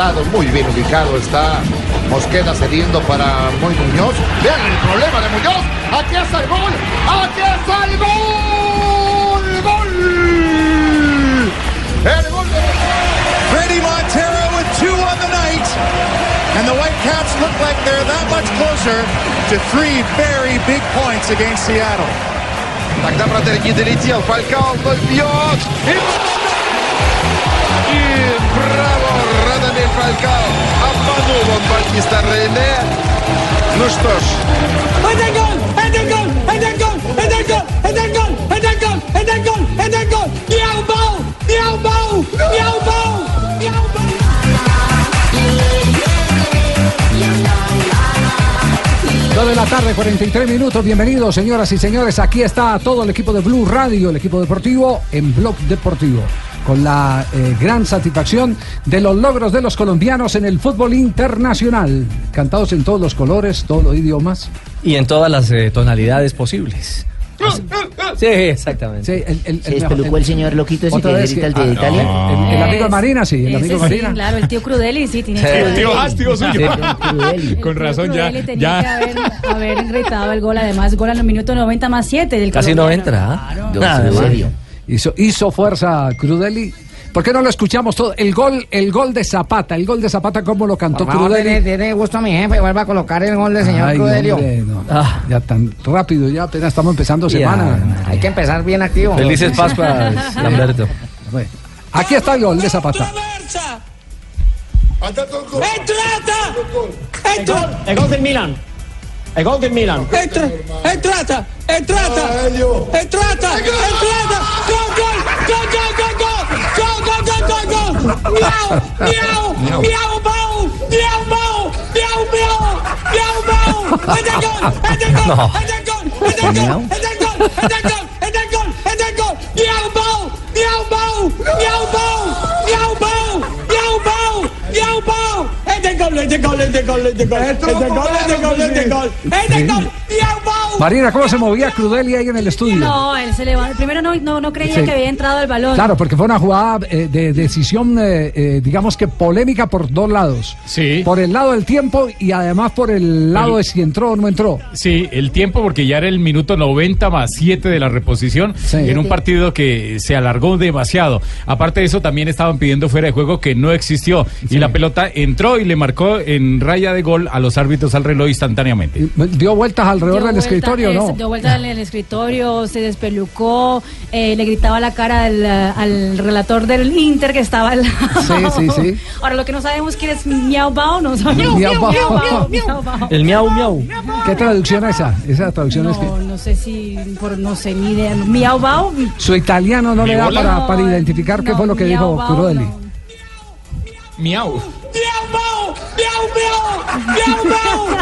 Vilés Hurtado, muy bien ubicado está Mosqueda cediendo para Moy Muñoz. Vean el problema de Muñoz. Aquí está el gol. Aquí está el gol. Gol. El gol de Brady Montero with two on the night. And the Whitecaps look like they're that much closer to three very big points against Seattle. Тогда вратарь долетел. Фалькао вновь бьет. И... И браво! Радамель Фалькао. Обманул он Батиста Рейне. Ну что ж, ¡Es el gol! ¡Es el gol! ¡Es el gol! ¡Es el gol! ¡Es el gol! ¡Es el gol! ¡Es el gol! ¡Es el gol! ¡Miau, bau, miau, bau, miau, bau, miau, bau! Dos de la tarde, 43 minutos. Bienvenidos, señoras y señores. Aquí está todo el equipo de Blue Radio, el equipo deportivo en Blog Deportivo. Con la eh, gran satisfacción de los logros de los colombianos en el fútbol internacional. Cantados en todos los colores, todos los idiomas. Y en todas las eh, tonalidades posibles. Sí, exactamente. Sí, el, el, Se despelucó el señor loquito ese que grita el de ah, Italia. El, el amigo de Marina, sí, el amigo de sí, Marina. claro, el tío Crudeli, sí, tiene Sí. que El tío Hastío suyo. El Con tío razón, ya. Crudeli tenía ya. que haber, haber gritado el gol, además, gol en los minutos 90 más 7 del Casi no colombiano. entra. ¿ah? Claro. Nada, en serio. Hizo, hizo fuerza Crudeli. ¿Por qué no lo escuchamos todo? El gol, el gol de Zapata, el gol de Zapata, ¿cómo lo cantó Por favor, Crudeli? dele gusto a mi jefe, vuelva a colocar el gol del señor Ay, Crudelio. hombre, no, Ah. Ya tan rápido, ya apenas estamos empezando Ya. semana. Hay que empezar bien activo. Felices Pascuas, Lamberto. Bueno, Aquí está el gol de Zapata. ¡Traversa! ¡Entrata! ¡Entrata! El gol del Milan. El gol del Milan. Entra, entrata, entrata, entrata, entrata, gol, gol, gol, gol, gol, gol, gol, gol, gol, gol, miau, miau, miau, bau, miau, bau, miau, miau, miau, bau, es el gol, es el gol, No. es el gol, es el gol, es el gol, es el gol, es el gol, es el gol, miau, bau, miau, bau, miau, bau, décolle, décolle, décolle, décolle, décolle, décolle, décolle, décolle, décolle, décolle, décolle, décolle, décolle, Marina, ¿cómo se movía Crudeli ahí en el estudio? No, él se levantó. Primero no, no, no creía Sí. que había entrado el balón. Claro, porque fue una jugada eh, de decisión, eh, eh, digamos que polémica por dos lados. Sí. Por el lado del tiempo y además por el lado El- de si entró o no entró. Sí, el tiempo porque ya era el minuto 90 más 7 de la reposición Sí. en un partido que se alargó demasiado. Aparte de eso también estaban pidiendo fuera de juego que no existió y la pelota entró y le marcó en raya de gol a los árbitros al reloj instantáneamente. Dio vueltas alrededor del vuelta, escritorio, ¿no? Dio vuelta en el escritorio, se despelucó, eh, le gritaba la cara al, al relator del Inter que estaba al lado. Sí, sí, sí. Ahora lo que no sabemos quién es Miau Bao, no sabemos. Miau Bao. Bao, Miau Bao. El miau miau. ¿Qué traducción es esa? Esa traducción es que No, no sé si, por, no sé, ni idea. Miau Bao. su italiano no le da para, para identificar qué no, fue lo que Miau dijo Bao, Crudeli. no. Miau. Miau, Bao, miau, miau, miau, Bao,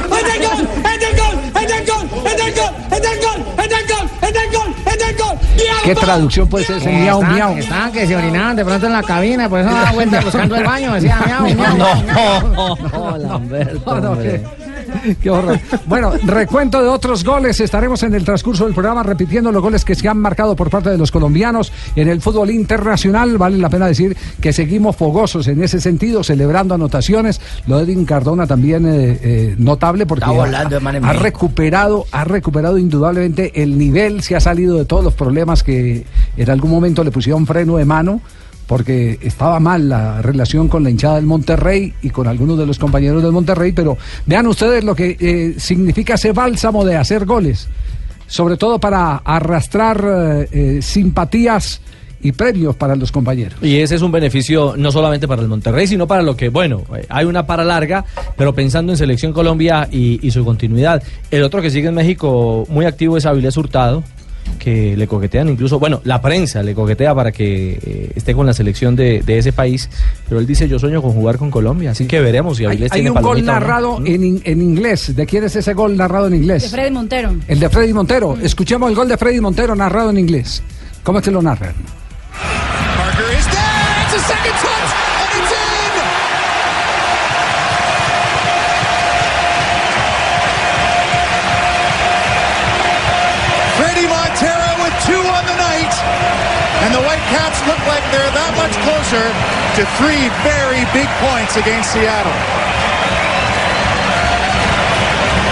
¿Qué traducción puede ser ese miau Estaban- miau? Estaban que se orinaban de pronto en la cabina, por eso daba vuelta buscando el baño, decía miau, miau. No, no. No, no. ¿qué? Horror. Bueno, recuento de otros goles. Estaremos en el transcurso del programa repitiendo los goles que se han marcado por parte de los colombianos en el fútbol internacional. Vale la pena decir que seguimos fogosos en ese sentido, celebrando anotaciones. Lo de Edwin Cardona también eh, eh, notable porque Está volando, ha, ha recuperado, ha recuperado indudablemente el nivel, se ha salido de todos los problemas que en algún momento le pusieron freno de mano porque estaba mal la relación con la hinchada del Monterrey y con algunos de los compañeros del Monterrey, pero vean ustedes lo que eh, significa ese bálsamo de hacer goles, sobre todo para arrastrar eh, eh, simpatías y premios para los compañeros. Y ese es un beneficio no solamente para el Monterrey, sino para lo que, bueno, hay una para larga, pero pensando en Selección Colombia y, y su continuidad. El otro que sigue en México muy activo es Avilés Hurtado, que le coquetean incluso, bueno, la prensa le coquetea para que eh, esté con la selección de, de ese país, pero él dice yo sueño con jugar con Colombia, así que veremos si Hay, Avilés hay tiene un gol no. narrado en, in- en inglés. ¿De quién es ese gol narrado en De inglés? Freddy Montero. El de Freddy Montero. Escuchemos el gol de Freddy Montero narrado en inglés. ¿Cómo es que lo narran? Parker is there. It's a second closer to three very big points against Seattle.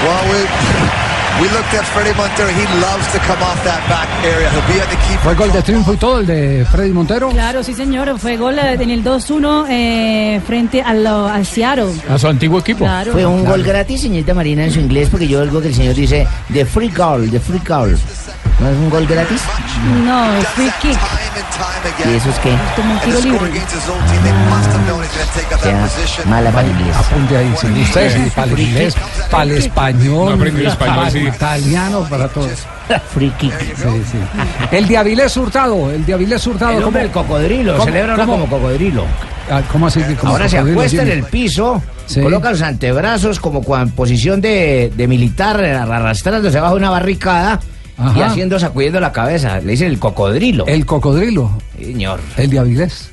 Well, we we looked at Freddie Montero. He loves to come off that back area. He'll be at the keeper. ¿Fue gol de triunfo y todo el de Freddy Montero? Claro, sí, señor. Fue gol eh, en el 2-1 eh, frente al, al Seattle. A su antiguo equipo. Claro. Fue un gol gratis, señorita Marina, en su inglés, porque yo oigo que el señor dice the free goal, the free goal. ¿No es un gol gratis? No, free kick. ¿Y eso es qué? Como un tiro libre. O sea, mala para el inglés. Apunte ahí, sí. Usted sí, para el inglés, para el español, No para sí. el italiano, para todos. Free kick. Sí, sí. El de Avilés Hurtado, el de Avilés Hurtado. El hombre ¿cómo- del cocodrilo, cómo- celebra cómo- como cocodrilo. Ah, ¿Cómo así que como Ahora se acuesta en el piso, Sí. coloca los antebrazos como en posición de, de militar, arrastrándose bajo una barricada y haciendo, sacudiendo la cabeza. Le dicen el cocodrilo. El cocodrilo, Señor. el de Avilés.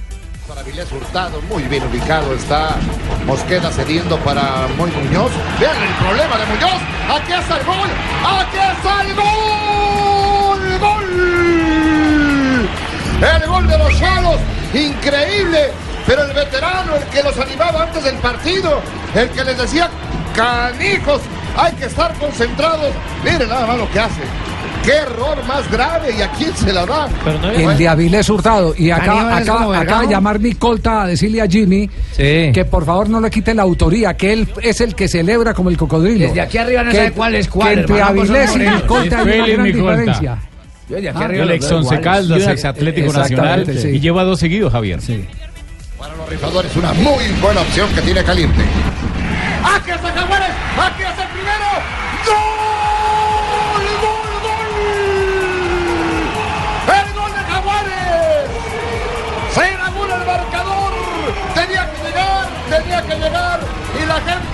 Para Vilés Hurtado, muy bien ubicado está Mosqueda cediendo para Moy Muñoz. Vean el problema de Muñoz. Aquí está el gol. Aquí está el gol. Gol. El gol de los Chalos. Increíble. Pero el veterano, el que los animaba antes del partido, el que les decía, canijos, hay que estar concentrados. Miren nada más lo que hace. Qué error más grave y a quién se la da. El de Avilés Hurtado. Y es como acaba, de llamar mi colta a decirle a Jimmy Sí. que por favor no le quite la autoría, que él es el que celebra como el cocodrilo. Desde aquí arriba no Que- sabe cuál es cuál, Que entre Avilés y mi colta hay una gran diferencia. Yo de aquí Ah, arriba El ex Once. Caldas, ex Atlético Nacional. sí. Y lleva dos seguidos, Javier. Sí. Para los rifadores, una muy buena opción que tiene Caliente. ¡Aquí está Jaguares! ¡Aquí está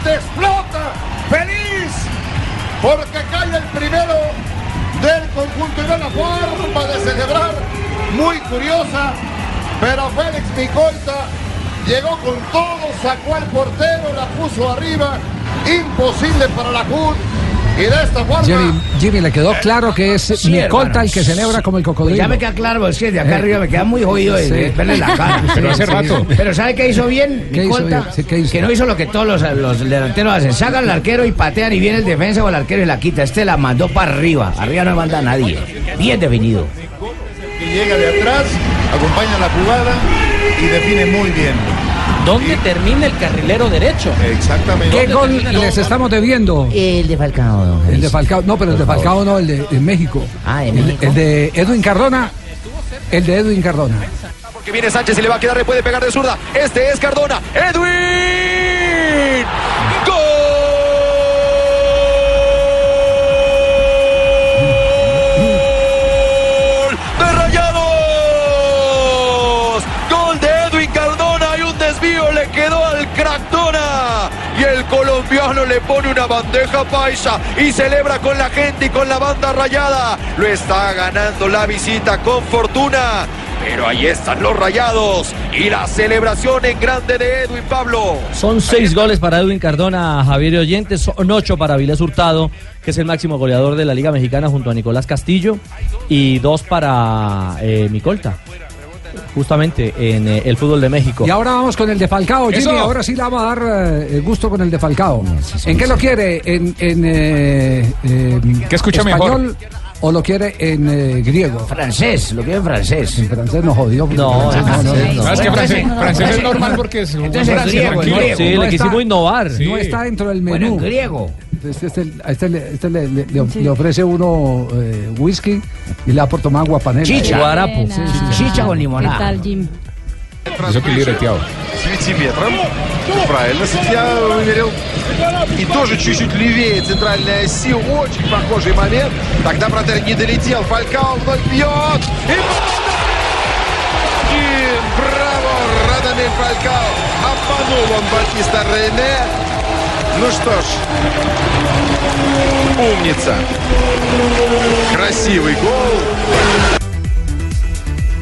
explota. Feliz porque cae el primero del conjunto y ve la forma de celebrar. Muy curiosa pero Félix Micolta llegó con todo, sacó al portero, la puso arriba, imposible para la CUT. Y de esta forma. Jimmy, Jimmy, le quedó claro que es Sí, mi colta hermano. el que celebra como el Pues cocodrilo. ya me queda claro, es que de acá Eh. arriba me queda muy jodido de, Sí. de verle la cara. Pero hace Sí, rato. sí. Pero ¿sabe qué hizo bien? ¿Qué hizo Micolta? bien? Sí, ¿qué hizo? Que no hizo lo que todos los, los delanteros hacen. Sacan al arquero y patean y viene el defensa o el arquero y la quita. Este la mandó para arriba. Arriba no manda a nadie. Bien definido. Que llega de atrás, acompaña la jugada y define muy bien. ¿Dónde termina el carrilero derecho? Exactamente. ¿Qué gol les estamos debiendo? El de Falcao. don El de. Falcao, no, pero el de Falcao no, el de, México. Ah, de El- México. El, de Edwin Cardona. El de Edwin Cardona. Porque viene Sánchez y le va a quedar, le puede pegar de zurda. Este es Cardona. Edwin. Desvío le pone una bandeja paisa y celebra con la gente y con la banda rayada. Lo está ganando la visita con fortuna. Pero ahí están los rayados y la celebración en grande de Edwin Pablo. Son seis goles para Edwin Cardona, Javier Oyentes, son ocho para Vilés Hurtado, que es el máximo goleador de la Liga Mexicana junto a Nicolás Castillo, y dos para eh, Micolta, justamente en eh, el fútbol de México. Y ahora vamos con el de Falcao, Jimmy. Eso. Ahora sí le vamos a dar eh, gusto con el de Falcao. ¿En qué lo quiere? ¿En, en eh, eh, ¿Qué escucha español o lo quiere en eh, griego? Francés, lo quiere en francés. En francés nos jodió. No, francés francés no. No, es que francés, francés es normal porque es Entonces, Francia, griego. Sí, No le está- quisimos innovar. No está dentro del menú. Bueno, en griego. Este, este- este le, este le- le- le- le ofrece uno eh, whisky y le da por tomar guapanela. Chicha. Guarapo. Sí, sí, sí. Chicha con ¿Qué limonada. tal, Jim? Запилиретел. 9 метров. Правильно, судья выверил. И тоже чуть-чуть левее центральной оси. Очень похожий момент. Тогда вратарь не долетел. Фалькао вновь бьет. И Один. Браво! Радамель Фалькао. Обманул он Батиста Рейне. Ну что ж. Умница. Красивый гол.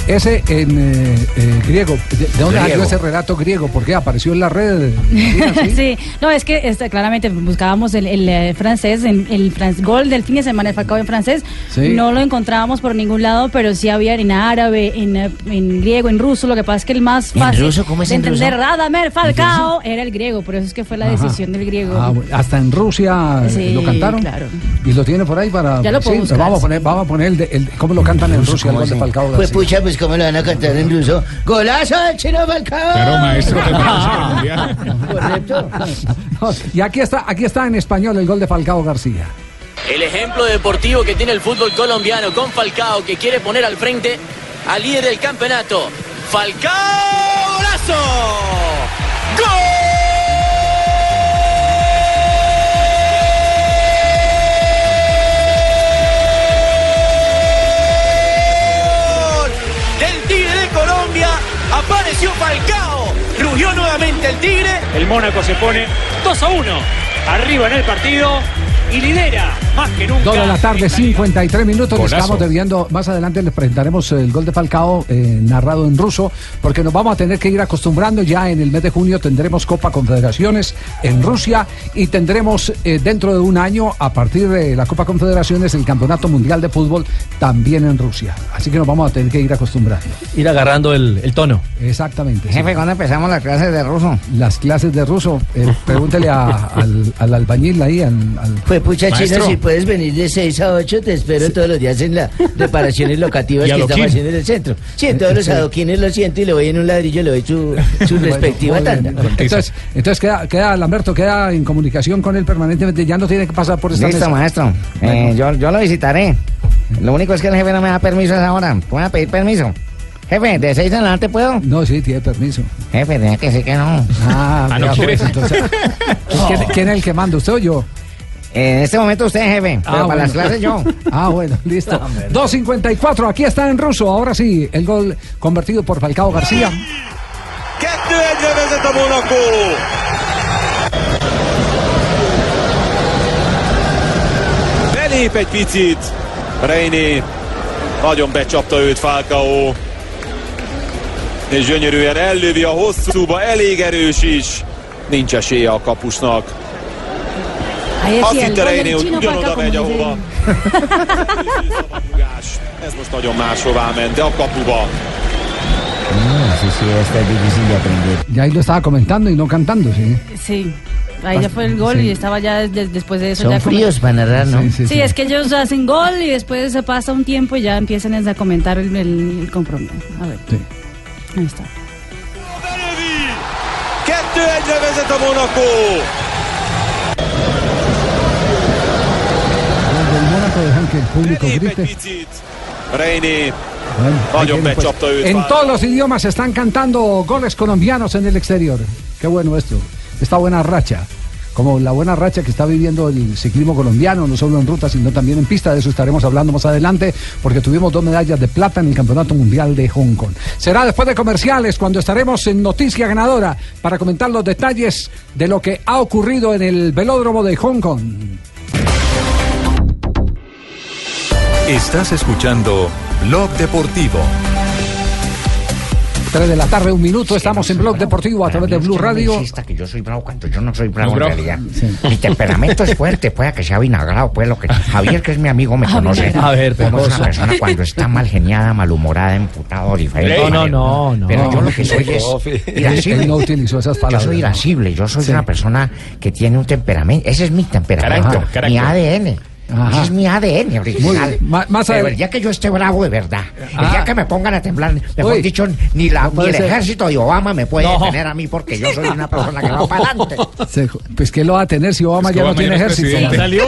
Ese en eh, eh, griego. ¿De, de dónde salió ese relato griego? ¿Por qué apareció en la red? sí, no, es que este, claramente buscábamos el, el, eh, francés, en- el fran- gol del fin de semana de Falcao en francés. Sí. No lo encontrábamos por ningún lado, pero sí había en árabe, en, eh, en griego, en ruso. Lo que pasa es que el más ¿En fácil ruso? ¿Cómo es de en ruso? entender Radamel Falcao era el griego, por eso es que fue la Ajá. decisión del griego. Ah, bueno, hasta en Rusia Sí, lo cantaron. claro. Y lo tiene por ahí para. Ya lo puedo sí, buscar, vamos a sí. poner, vamos a poner el, de- el- cómo lo cantan en Rusia el gol de Falcao. Pues pucha, pues cómo lo van a cantar en ruso. ¡Golazo del chino Falcao! Claro, maestro, colombiano. Correcto. Y aquí está, aquí está en español el gol de Falcao García. El ejemplo deportivo que tiene el fútbol colombiano con Falcao que quiere poner al frente al líder del campeonato. Falcao golazo. ¡Gol! Apareció Falcao. Rugió nuevamente el Tigre. El Mónaco se pone 2 a 1 arriba en el partido y lidera más que nunca. Dos de la tarde, 53 minutos. Golazo. estamos debiendo. Más adelante les presentaremos el gol de Falcao eh, narrado en ruso, porque nos vamos a tener que ir acostumbrando. Ya en el mes de junio tendremos Copa Confederaciones en Rusia y tendremos eh, dentro de un año, a partir de la Copa Confederaciones, el Campeonato Mundial de Fútbol también en Rusia. Así que nos vamos a tener que ir acostumbrando. Ir agarrando el, el tono. Exactamente. sí. Jefe, ¿cuándo empezamos las clases de ruso? Las clases de ruso, eh, pregúntele a- al, al albañil ahí, al, al- Pues pucha, Maestro. Chino, si puedes venir de 6 a 8, te espero todos los días en las reparaciones locativas que adoquín. estamos haciendo en el centro. Sí, en todos los adoquines lo siento y le voy en un ladrillo, le doy su, su Bueno, respectiva tanda. Entonces, entonces queda, queda Lamberto, queda en comunicación con él permanentemente, ya no tiene que pasar por esta Listo, mesa. maestro. Bueno. Eh, yo, yo lo visitaré. Lo único es que el jefe no me da permiso a esa hora. ¿Puedo a pedir permiso? Jefe, ¿de 6 en adelante puedo? No, sí, tiene permiso. Jefe, deja que sí que no. Ah, Ah, no pues, entonces, ¿quién, quién es el que manda, usted o yo? En este momento usted, jefe, pero para las clases yo. Ah, bueno, listo. 2.54, aquí está en ruso. Ahora sí, el gol convertido por Falcao García. 2-1-re vezet a Monaco. Belép egy picit. Reini nagyon becsapta őt Falcao. És gyönyörűen ellövi a hosszúba, elég erős is. Nincs esélye a kapusnak. Azt del hogy ugyanoda megy, ahova. Ez most nagyon máshová ment, de a kapuba. sí, sí, esta es difícil de aprender. Ya ahí lo estaba comentando y no cantando, sí. Sí. Ahí ya fue el gol Sí. y estaba ya des- después de eso. Son ya fríos para narrar, ¿no? Sí, sí, Sí, es que ellos hacen gol y después se pasa un tiempo y ya empiezan a comentar el, el- el compromiso. A ver. Ahí está. 2-1-re vezet a Monaco. Dejan que el público grite. Reini Bueno, pues, en todos los idiomas están cantando goles colombianos en el exterior. Qué bueno esto. Esta buena racha. como la buena racha que está viviendo el ciclismo colombiano, no solo en ruta, sino también en pista. De eso estaremos hablando más adelante, porque tuvimos dos medallas de plata en el Campeonato Mundial de Hong Kong. Será después de comerciales cuando estaremos en Noticia Ganadora para comentar los detalles de lo que ha ocurrido en el velódromo de Hong Kong. Estás escuchando Blog Deportivo. 3 de la tarde, un minuto, estamos en Blog Deportivo a través de Blue Radio. insista que yo soy bravo cuando yo no soy bravo No, en realidad. Sí. Mi temperamento es fuerte, puede que sea vinagrado, pues lo que Javier, que es mi amigo, me conoce. a ver, Como es una persona cuando está mal geniada, malhumorada, emputado, diferente. No, no, no, no. Pero yo lo que soy es irascible. No utilizó esas Yo palabras. soy irascible, yo soy Sí. una persona que tiene un temperamento, ese es mi temperamento, mi ADN. Ajá. Ese es mi ADN original. más Pero adel- el día que yo esté bravo de verdad, el Ah. día que me pongan a temblar, mejor Uy. dicho, ni, la, No ni el ser. ejército de Obama me puede No. detener a mí porque yo soy una persona que va para adelante. Pues que lo va a tener si Obama Es que ya no Obama tiene no es ejército. Ya salió.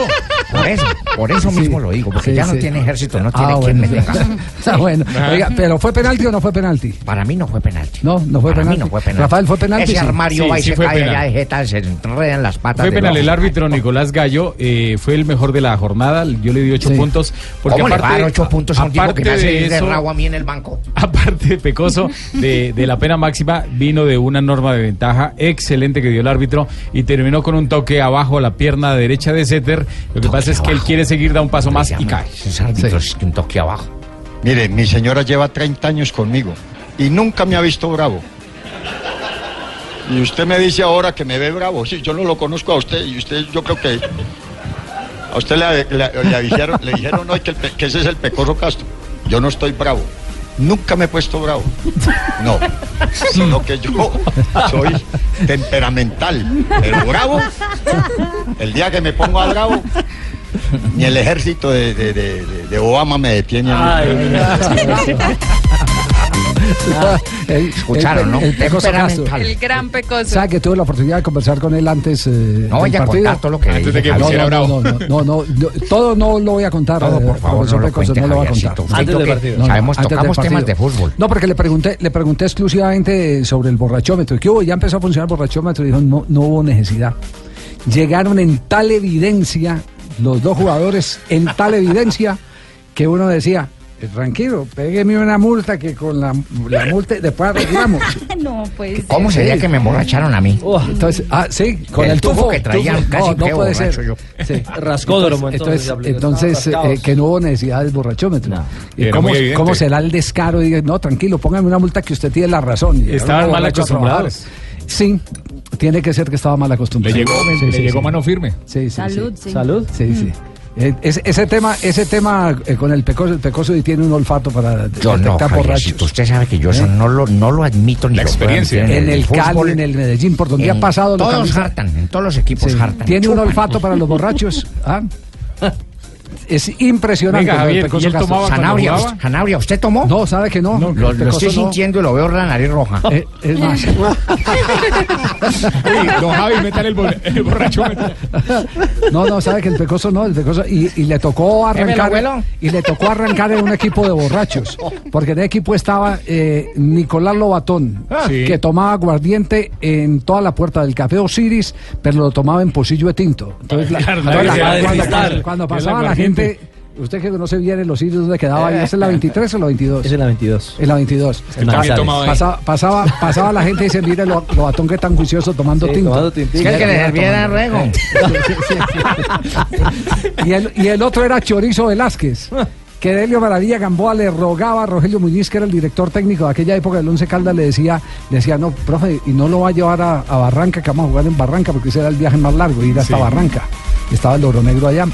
Por eso, por eso Sí. mismo lo digo, porque Sí, ya no sí. tiene ejército, no tiene Ah, quien bueno. me tenga. Está bueno. Oiga, pero ¿fue penalti o no fue penalti? Para mí no fue penalti. No, no fue Para mí penalti. no fue penalti. Rafael, ¿fue penalti? Ese Sí. armario Sí, va y sí se fue cae penal. allá de jeta, se enredan las patas. Fue penal. El árbitro Nicolás Gallo fue el mejor de la jornada. Yo le di ocho puntos. Porque ¿Cómo le aparte, dar ocho puntos a un tipo aparte que me hace de ir de eso- rabo a mí en el banco? Aparte, Pecoso, de, de la pena máxima, vino de una norma de ventaja excelente que dio el árbitro y terminó con un toque abajo a la pierna derecha de Setter. Lo que pasa es que él quiere seguir, da un paso más y cae. Árbitros un toque abajo. Mire, mi señora lleva 30 años conmigo y nunca me ha visto bravo. Y usted me dice ahora que me ve bravo. Sí, yo no lo conozco a usted y usted, yo creo que a usted le, le- le dijeron, le dijeron hoy que, ese es el pecoso Castro. Yo no estoy bravo. Nunca me he puesto bravo. No, sino que yo soy temperamental. Pero bravo, el día que me pongo a bravo, ni el ejército de, Obama me detiene. A mí. Escucharon, ¿no? Pecoso Temperamental. Castro. El gran pecoso. ¿Sabe que tuve la oportunidad de conversar con él antes? eh, No vaya a partido? contar todo lo que Antes de que no, pusiera no, bravo. no, no, no, no, no, todo no lo voy a contar. Todo, eh, por favor, no lo Pecoso, cuente, no lo va a contar. Usted Antes del que partido. sabemos, antes del tocamos temas partido. de fútbol. No, porque le pregunté, le pregunté exclusivamente sobre el borrachómetro. ¿Qué hubo? Ya empezó a funcionar el borrachómetro y dijo, no, no hubo necesidad. Llegaron en tal evidencia, los dos jugadores, en tal evidencia, que uno decía, "Eh, tranquilo, pégueme una multa que con la, la multa después arreglamos. no, pues. ¿Cómo sería que me emborracharon a mí? Entonces, ah, sí, con El el, tufo tufo que traían, tufo. casi no, no puede ser. yo. Sí. Rascódromo, Entonces, entonces, entonces, eh, que no hubo necesidad del borrachómetro. ¿Y cómo, cómo será el descaro? Diga, no, tranquilo, póngame una multa que usted tiene la razón. Estaban mal acostumbrados. Sí, tiene que ser que estaba mal acostumbrado. Le llegó- le llegó mano firme. Sí, sí, Salud, sí. sí. Salud. Sí, sí. Eh, ese, ese tema, ese tema eh, con el pecoso, el pecoso y tiene un olfato para Yo no, detectar Javiercito, borrachos. usted sabe que yo eso ¿Eh? no lo, no lo admito ni La experiencia. En el fútbol, Cali, en el Medellín, por donde ha pasado Todos hartan, en todos los equipos Sí. hartan. Tiene un olfato para los borrachos. ¿ah? Es impresionante. Venga, lo Javier, Pecoso ¿y él tomaba Sanabria, jugaba? Sanabria, ¿usted tomó? No, ¿sabe que no? lo, El lo Pecoso estoy no. sintiendo y lo veo la nariz roja. Eh, es más. Uy, don Javi, métale el, bor- el borrachómetro. No, no, sabe que el Pecoso no, el Pecoso. Y, y le tocó ¿Eh, me lo arrancar. Y le tocó arrancar en un equipo de borrachos. Porque en el equipo estaba eh, Nicolás Lobatón, Sí. que tomaba aguardiente en toda la puerta del Café Osiris, pero lo tomaba en pocillo de tinto. Entonces, la- Claro, la- cuando, cuando pasaba la. Gente. Usted que conoce bien el Osiris, ¿dónde quedaba ahí? ¿Es en la 23 o la 22? Es en la 22. En la 22. En también Manizales. tomaba ahí. Pasaba, pasaba, pasaba la gente y dice, mire lo, lo batón que tan juicioso tomando Sí, tinto. tomando tintico. Es que el que le Era servía era tomando. Rego. Sí, sí, sí. y, el, y el otro era Chorizo Velázquez. Que Delio Maravilla Gamboa le rogaba a Rogelio Muñiz, que era el director técnico de aquella época del Once Caldas, le decía, le decía, no, profe, y no lo va a llevar a, a Barranca, que vamos a jugar en Barranca, porque ese era el viaje más largo, ir hasta Sí. Barranca. Estaba el Oro Negro allá.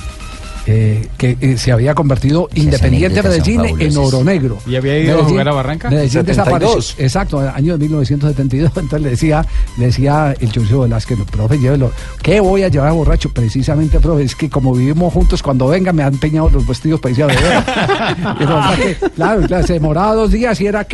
Eh, que eh, se había convertido Independiente Medellín en. Oro Negro. ¿Y había ido a jugar a Barranca? Medellín 72. desapareció. Exacto, en el año de 1972. Entonces le decía, le decía el Chorizo Velázquez, profe, llévelo. ¿Qué voy a llevar borracho? Precisamente, profe, es que como vivimos juntos, cuando venga me han empeñado los vestidos para irse a beber. Y resulta que, claro, claro, se demoraba dos días y era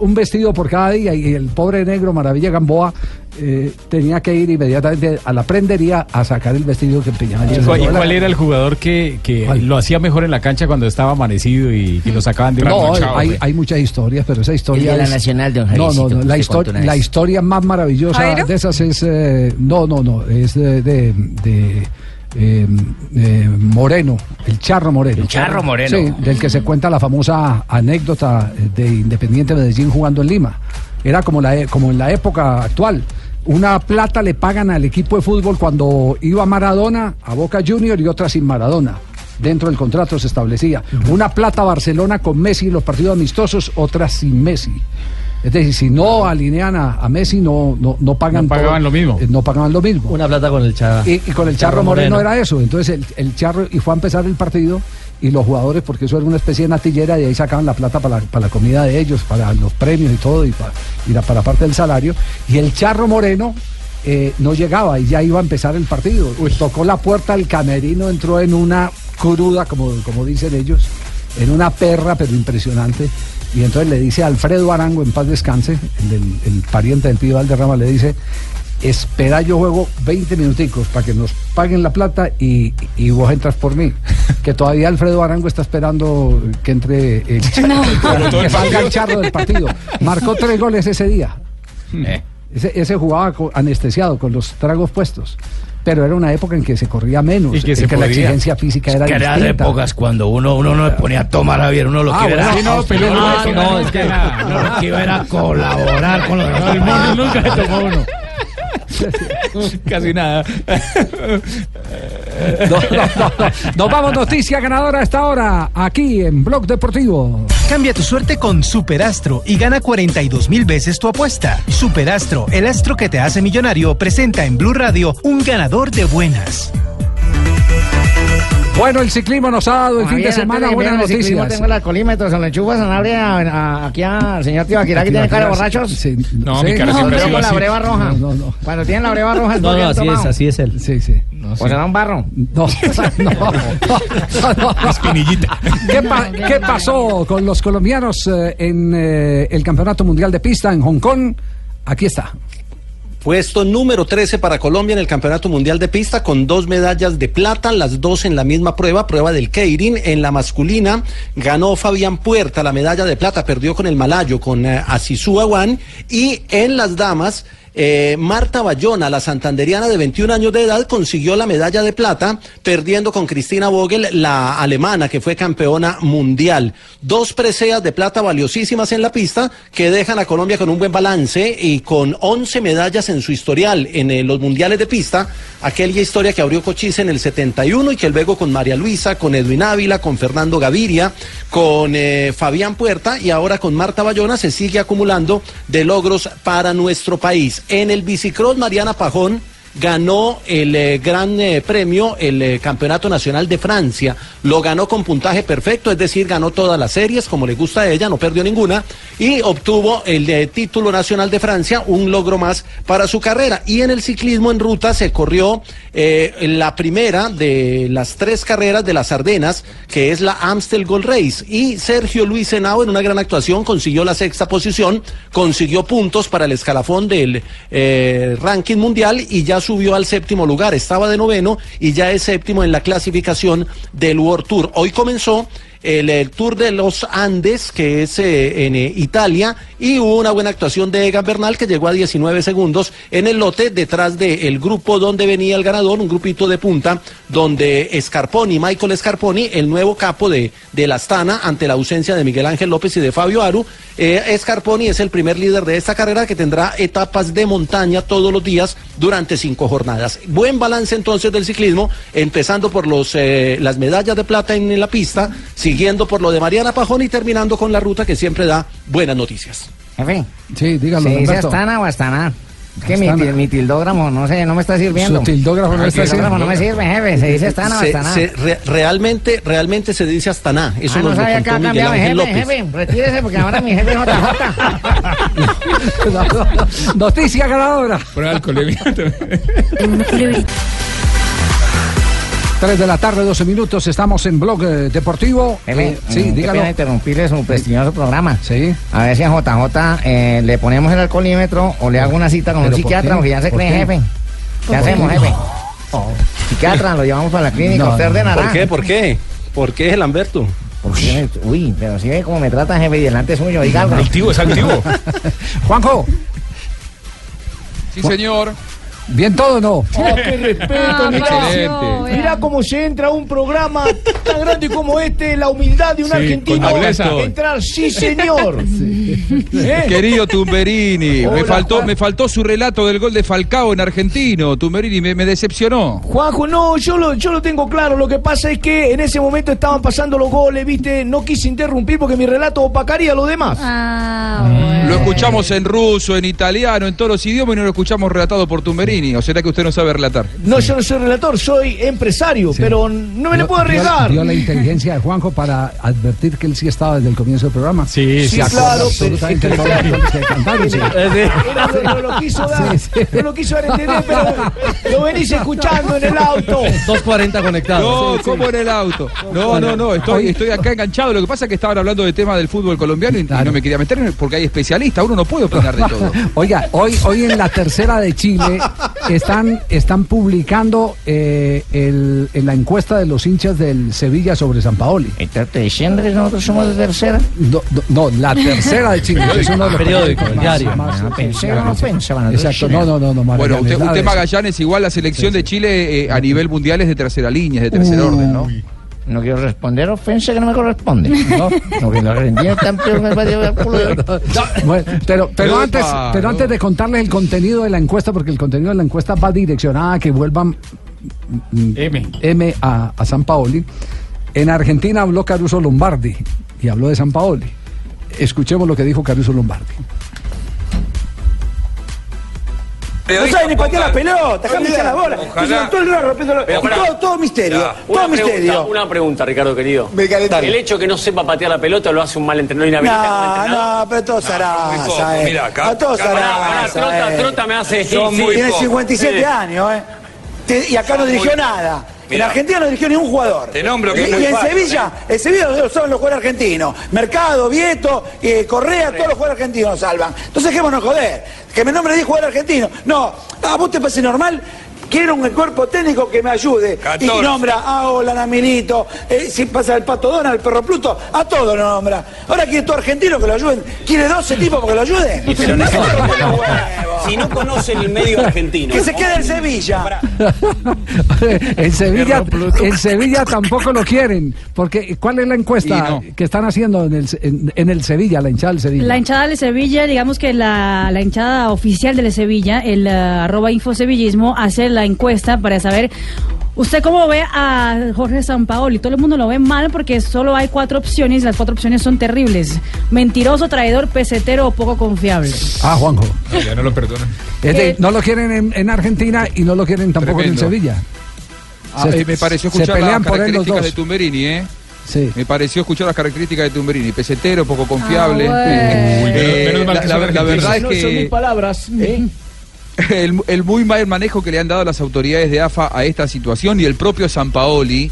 un vestido por cada día. Y el pobre negro Maravilla Gamboa eh, tenía que ir inmediatamente a la prendería a sacar el vestido que empeñaba. ¿Y cuál, y cuál era el jugador que, que lo hacía mejor en la cancha cuando estaba amanecido y, y lo sacaban de una No, noche? hay, hay muchas historias, pero esa historia El de la es- Nacional, don No, no, la, historia más maravillosa ¿Jairo? de esas es... eh, no, no, no, es de... de- de, eh, eh, Moreno, el Charro Moreno. El Charro Moreno. Sí, del que se cuenta la famosa anécdota de Independiente Medellín jugando en Lima. Era como, la, e- como en la época actual. Una plata le pagan al equipo de fútbol cuando iba Maradona a Boca Junior y otra sin Maradona. Dentro del contrato se establecía. Una plata Barcelona con Messi en los partidos amistosos, otra sin Messi. Es decir, si no alinean a, a Messi, no, no, no pagan No pagaban todo- lo mismo. eh, No pagaban lo mismo. Una plata con el Charro. Y, y con el Charro, Moreno, era eso. Entonces el, el Charro, y fue a empezar el partido, y los jugadores, porque eso era una especie de natillera, y ahí sacaban la plata para la, para la comida de ellos, para los premios y todo, y para, y la- para parte del salario. Y el Charro Moreno eh, no llegaba, y ya iba a empezar el partido. Tocó la puerta del camerino, entró en una cruda, como, como dicen ellos, en una perra, pero impresionante. Y entonces le dice a Alfredo Arango, en paz descanse, el, el pariente del Pío Valderrama, le dice, espera yo juego 20 minuticos para que nos paguen la plata y, y vos entras por mí. Que todavía Alfredo Arango está esperando que entre el, No. que salga el charro del partido. Marcó tres goles ese día. Ese, ese jugaba anestesiado, con los tragos puestos. Pero era una época en que se corría menos, Y que en se que la exigencia física era que eran distinta. épocas cuando uno, uno no se ponía a tomar a bien, uno lo Ah, que bueno, era, sí, no, pero no, no, no, es que no, lo que iba era colaborar con los Morning nunca se tomó uno. Casi nada. No, no, no, no. Nos vamos, noticia ganadora a esta hora, aquí en Blog Deportivo. Cambia tu suerte con Superastro y gana 42 mil veces tu apuesta. Superastro, el astro que te hace millonario, presenta en Blue Radio un ganador de buenas. Bueno, el ciclismo nos ha dado el fin de semana buenas enviar el ciclismo, noticias. Tengo el alcoholímetro, se lo enchufa Sanabria a- a- aquí al señor Tibaquirá que tiene cara de borrachos. Sí, No, mi cara No, siempre con la breva roja. No, no. Cuando tiene la breva roja es No, no, así es, así es él. Sí, sí. O será un barro. No, no, no, no. Espinillita. ¿Qué, pa- qué pasó con los colombianos eh, en eh, el Campeonato Mundial de Pista en Hong Kong? Aquí está. Puesto número 13 para Colombia en el Campeonato Mundial de Pista con dos medallas de plata, las dos en la misma prueba, prueba del Keirin. En la masculina ganó Fabián Puerta la medalla de plata, perdió con el malayo, con eh. Y en las damas, eh, Marta Bayona, la santanderiana de 21 años de edad, consiguió la medalla de plata, perdiendo con Cristina Vogel, la alemana que fue campeona mundial. Dos preseas de plata valiosísimas en la pista que dejan a Colombia con un buen balance y con 11 medallas en su historial en eh, los mundiales de pista. Aquella historia que abrió Cochise en el 71 y que luego con María Luisa, con Edwin Ávila, con Fernando Gaviria, con eh, Fabián Puerta y ahora con Marta Bayona se sigue acumulando de logros para nuestro país. En el bicicross, Mariana Pajón ganó el eh, gran eh, premio, el eh, Campeonato Nacional de Francia. Lo ganó con puntaje perfecto, es decir, ganó todas las series, como le gusta a ella, no perdió ninguna, y obtuvo el título nacional de Francia, un logro más para su carrera. Y en el ciclismo en ruta se corrió la primera de las tres carreras de las Ardenas, que es la Amstel Gold Race. Y Sergio Luis Henao, en una gran actuación, consiguió la sexta posición, consiguió puntos para el escalafón del ranking mundial y ya subió al séptimo lugar. Estaba de noveno y ya es séptimo en la clasificación del World Tour. Hoy comenzó el, Tour de los Andes, que es eh, en eh, Italia, y hubo una buena actuación de Egan Bernal, que llegó a 19 segundos en el lote, detrás del grupo donde venía el ganador, un grupito de punta, donde Scarponi, Michael Scarponi, el nuevo capo de, de la Astana, ante la ausencia de Miguel Ángel López y de Fabio Aru, eh, Scarponi es el primer líder de esta carrera que tendrá etapas de montaña todos los días durante cinco jornadas. Buen balance entonces del ciclismo, empezando por los, las medallas de plata en la pista, siguiendo por lo de Mariana Pajón y terminando con la ruta que siempre da buenas noticias. Jefe. Sí, dígalo, ¿Se dice. Astana o Astana? Es que mi, Astana. mi tildógramo, no sé, no me está sirviendo. Su tildógrafo no El está tildógrafo no me sirve, jefe. ¿Se dice Astana o Se- Astana? se- re- realmente, realmente se dice Astana. Eso ah, no lo sabía que contó ha Miguel cambiado jefe, López. jefe. Retírese porque ahora mi jefe es JJ. Noticia ganadora. Prueba alcoholemia. 3 de la tarde, 12 minutos, estamos en Blog eh, Deportivo. Pepe, Eh, sí, mm, qué dígalo. pena interrumpirle su prestigioso programa. Sí. A ver si a JJ eh, le ponemos el alcoholímetro o le hago una cita con un ¿Pero por psiquiatra porque ya se ¿Por cree qué? jefe. ¿Qué ¿Por hacemos, qué? jefe? Psiquiatra, lo llevamos para la clínica, No, usted ordenará. ¿Por qué? ¿Por qué? ¿Por qué es el qué? Uy, pero si ve cómo me trata jefe y delante suyo, diga algo. Activo, es activo. Juanjo, Sí, señor. ¿Bien todo o no? Oh, qué respeto, Ah, mirá. cómo se entra a un programa tan grande como este, la humildad de un Sí, argentino. Entrar, sí, señor. ¿Eh? Querido Tumberini, me faltó, Juan. me faltó su relato del gol de Falcao en argentino. Tumberini me, me decepcionó. Juanjo, no, yo lo, yo lo tengo claro. Lo que pasa es que en ese momento estaban pasando los goles, ¿viste? No quise interrumpir porque mi relato opacaría a los demás. Lo escuchamos en ruso, en italiano, en todos los idiomas y no lo escuchamos relatado por Tumberini. ¿O será que usted no sabe relatar? No, yo no soy relator, soy empresario, pero no me le puedo arriesgar. Vio la inteligencia de Juanjo para advertir que él sí estaba desde el comienzo del programa. Sí, Sí, claro, absolutamente pero- de todos los goles que cantaron, sí. Era- no, no lo quiso dar, no lo quiso dar entender, pero lo venís escuchando en el auto. 240 conectados. No, Sí, sí. ¿cómo en el auto? No, no, no, estoy, estoy acá enganchado. Lo que pasa es que estaban hablando del tema del fútbol colombiano y, y no me quería meter porque hay especialistas. Uno no puede opinar de todo. Oiga, hoy, hoy en la tercera de Chile están, están publicando eh, el- en la encuesta de los hinchas del Sevilla sobre San Paoli. ¿Estás diciendo que nosotros somos de tercera? No, no, no, la tercera de Chile. que es uno de los periódicos el diario. más- más- pensaba. Exacto, no, no, no, no Bueno, usted, Magallanes, usted nada de Magallanes, igual la selección de Chile eh, a nivel mundial es de tercera línea, es de tercer orden, ¿no? No quiero responder ofensa que no me corresponde. No, que culo de- Bueno, pero, pero, antes, pero antes de contarles el contenido de la encuesta, porque el contenido de la encuesta va direccionada a que vuelvan M. M a, a San Paoli. En Argentina habló Caruso Lombardi y habló de San Paoli. Escuchemos lo que dijo Caruso Lombardi. No sabe ni patear la pelota, déjame echar la bola. Ojalá. Todo el rato rompiendo Pero todo, todo misterio, Ya, todo una misterio. Pregunta, una pregunta, Ricardo querido. Me. El hecho que no sepa patear la pelota lo hace un mal entrenador inhabilitado. No, no, pero todo zaraza, eh. Mira, acá- No, todo zaraza, Trota- eh. Trota me hace- Son sí, muy tiene Tiene 57 Sí. años, eh. Te- y acá no Son dirigió muy- nada. En. Argentina no dirigió ningún jugador. Te nombro que y, y en fácil, Sevilla, en Sevilla lo saben los jugadores argentinos. Mercado, Vieto, eh, Correa, todos los jugadores argentinos nos salvan. Entonces dejémonos joder. Que me nombre 10 jugadores argentinos. No, ¿a vos te parece normal? Quiero un cuerpo técnico que me ayude. Y 14. nombra a Ola, a Milito, eh, si pasa el Pato Donald, el Perro Pluto, a todos lo nombra. Ahora quiere todo argentino que lo ayuden. ¿Quiere 12 tipos porque lo ayuden? Y pero no- Si no conocen el medio argentino. Que se quede en Sevilla. en Sevilla, en Sevilla tampoco lo quieren, porque ¿cuál es la encuesta que están haciendo en el, en, en el Sevilla, la hinchada del Sevilla? La hinchada de Sevilla, digamos que la, la hinchada oficial de Sevilla, el eh, arroba infosevillismo, hace la encuesta para saber usted cómo ve a Jorge Sampaoli. Todo el mundo lo ve mal porque solo hay cuatro opciones y las cuatro opciones son terribles. Mentiroso, traidor, pesetero o poco confiable. Ah, Juanjo. Ya no lo perdonan. Eh, no lo quieren en, en Argentina y no lo quieren tampoco Tremendo. en Sevilla. Ah, Se- eh, me pareció se escuchar las características dos. de Tumberini, ¿eh? Sí. Me pareció escuchar las características de Tumberini. Pesetero, poco confiable. Ah, Eh, Uy, menos- menos mal la, que la- la verdad es No son mis que palabras. ¿eh? el, el muy mal manejo que le han dado las autoridades de AFA a esta situación y el propio Sampaoli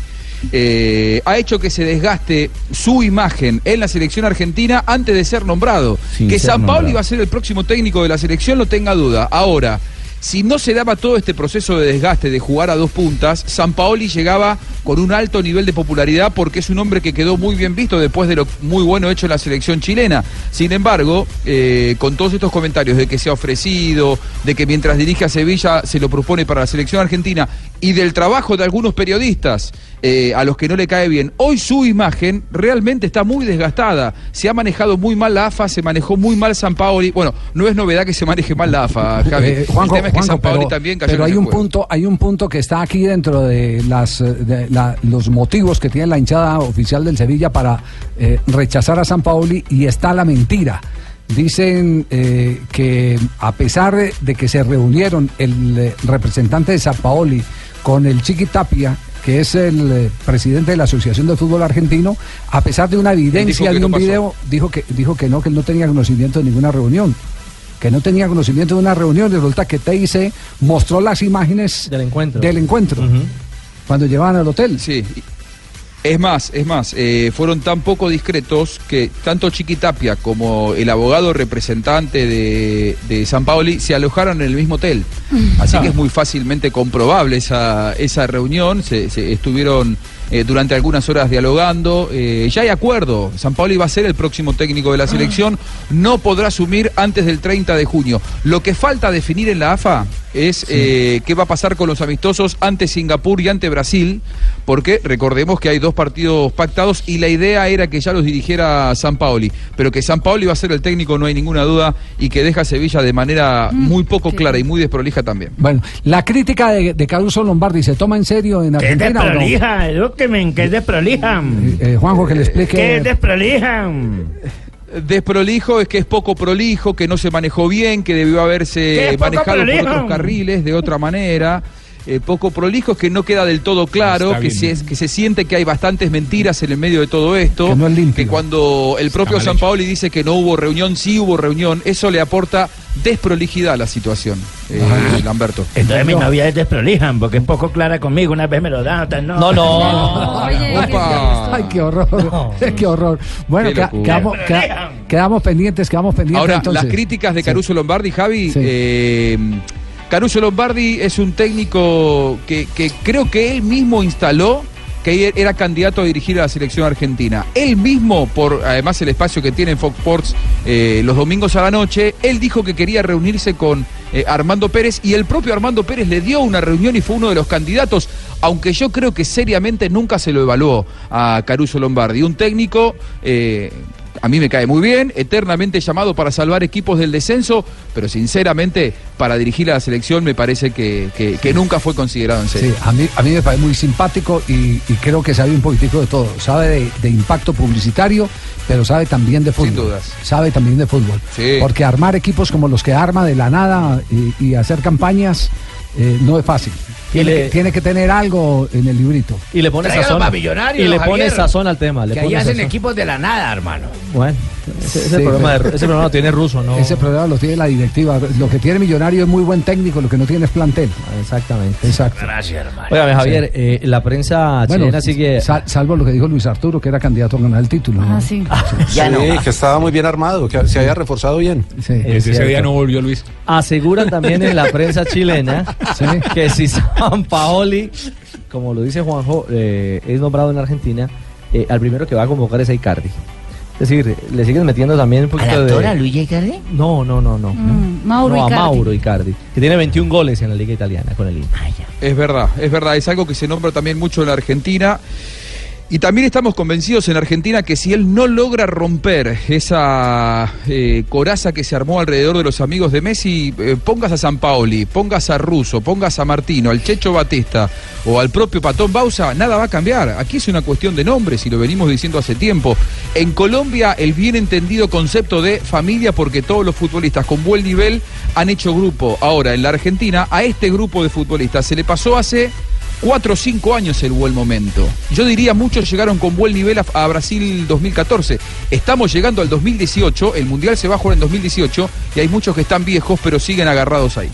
eh, ha hecho que se desgaste su imagen en la selección argentina antes de ser nombrado. Sin que ser Sampaoli nombrado. va a ser el próximo técnico de la selección, no tenga duda. Ahora, si no se daba todo este proceso de desgaste de jugar a dos puntas, Sampaoli llegaba con un alto nivel de popularidad porque es un hombre que quedó muy bien visto después de lo muy bueno hecho en la selección chilena. Sin embargo, eh, con todos estos comentarios de que se ha ofrecido, de que mientras dirige a Sevilla se lo propone para la selección argentina y del trabajo de algunos periodistas eh, a los que no le cae bien, hoy su imagen realmente está muy desgastada. Se ha manejado muy mal la AFA, se manejó muy mal San Paoli. Bueno, no es novedad que se maneje mal la AFA, Javi. Eh, Juanjo, El tema es que Juanjo, San Paoli pero, también cayó pero hay un juego. punto, hay un punto que está aquí dentro de las de la- los motivos que tiene la hinchada oficial del Sevilla para eh, rechazar a San Paoli y está la mentira. Dicen eh, que a pesar de- de que se reunieron el eh, representante de San Paoli con el Chiqui Tapia, que es el eh, presidente de la Asociación de Fútbol Argentino, a pesar de una evidencia de un video, dijo que, dijo que no, que él no tenía conocimiento de ninguna reunión que no tenía conocimiento de una reunión y resulta que TIC mostró las imágenes Del encuentro. del encuentro. Cuando llevaban al hotel. Sí. Es más, es más, eh, fueron tan poco discretos que tanto Chiquitapia como el abogado representante de, de San Paoli se alojaron en el mismo hotel. Así que es muy fácilmente comprobable esa, esa reunión. Se, se estuvieron eh, durante algunas horas dialogando. Eh, ya hay acuerdo. San Paoli va a ser el próximo técnico de la selección. No podrá asumir antes del 30 de junio. Lo que falta definir en la AFA es eh, qué va a pasar con los amistosos ante Singapur y ante Brasil, porque recordemos que hay dos partidos pactados y la idea era que ya los dirigiera San Paoli, pero que San Paoli va a ser el técnico, no hay ninguna duda, y que deja a Sevilla de manera muy poco clara y muy desprolija también. Bueno, la crítica de, de Caruso Lombardi se toma en serio en ¿Qué es Argentina o no? desprolija? Edúqueme, ¿qué es desprolija? Eh, Juanjo, que le explique. ¿Qué es desprolija? Desprolijo es que es poco prolijo, que no se manejó bien, que debió ¿Qué haberse manejado por otros carriles de otra manera. Eh, poco prolijo es que no queda del todo claro, que se, que se siente que hay bastantes mentiras en el medio de todo esto, que, cuando el propio San. Paoli dice que no hubo reunión, sí hubo reunión, eso le aporta desprolijidad a la situación, eh, Lamberto. Entonces mi novia es desprolija, porque es poco clara conmigo. Una vez me lo da, otra no. No, no. Ay, qué horror. qué horror. Bueno, Qué quedamos, queda- quedamos pendientes, quedamos pendientes. Ahora, entonces. las críticas de Caruso Lombardi, Javi. eh, Caruso Lombardi es un técnico que, creo que él mismo instaló que era candidato a dirigir a la selección argentina. Él mismo, por además el espacio que tiene en Fox Sports eh, los domingos a la noche, él dijo que quería reunirse con eh, Armando Pérez y el propio Armando Pérez le dio una reunión y fue uno de los candidatos, aunque yo creo que seriamente nunca se lo evaluó a Caruso Lombardi. Un técnico eh, a mí me cae muy bien, eternamente llamado para salvar equipos del descenso, pero sinceramente para dirigir a la selección me parece que, que- que nunca fue considerado en serio. Sí, a mí, a mí me parece muy simpático y, y creo que sabe un poquitico de todo. Sabe de, de impacto publicitario, pero sabe también de fútbol. Sin dudas. Sabe también de fútbol. Sí. Porque armar equipos como los que arma de la nada y, y hacer campañas eh, no es fácil. Tiene, le- que, tiene que tener algo en el librito. Y le pone Tráigalo sazón. y le Javier. pone sazón al tema. Le Que ahí hacen sazón. equipos de la nada, hermano. Bueno, ese, ese Sí, problema, pero- de- ese problema lo tiene ruso, ¿no? Ese problema lo tiene la directiva. Lo que tiene Millonario es muy buen técnico, lo que no tiene es plantel. Exactamente. Exacto. Gracias, hermano. Óigame, Javier, eh, la prensa Bueno, chilena sigue. sal- salvo lo que dijo Luis Arturo, que era candidato a ganar el título. ¿no? Ah, sí. sí, que estaba muy bien armado, que se había reforzado bien. Sí. Es ese día no volvió Luis. Aseguran también en la prensa chilena que si San Paoli, como lo dice Juanjo, eh, es nombrado en Argentina, eh, al primero que va a convocar es a Icardi. Es decir, le siguen metiendo también un ¿A poquito la de... doctora Luis Icardi? No, no, no, no. Mm, Mauro no, a Icardi. Mauro Icardi, que tiene 21 goles en la liga italiana con el Inter. Es verdad, es verdad, es algo que se nombra también mucho en la Argentina. Y también estamos convencidos en Argentina que si él no logra romper esa eh, coraza que se armó alrededor de los amigos de Messi, eh, pongas a San Paoli, pongas a Russo, pongas a Martino, al Checho Batista o al propio Patón Bausa, nada va a cambiar. Aquí es una cuestión de nombres y lo venimos diciendo hace tiempo. En Colombia el bien entendido concepto de familia porque todos los futbolistas con buen nivel han hecho grupo. Ahora en la Argentina a este grupo de futbolistas se le pasó hace cuatro o cinco años el buen momento. Yo diría muchos llegaron con buen nivel a, a Brasil 2014. Estamos llegando al 2018, el Mundial se va a jugar en 2018 y hay muchos que están viejos pero siguen agarrados ahí.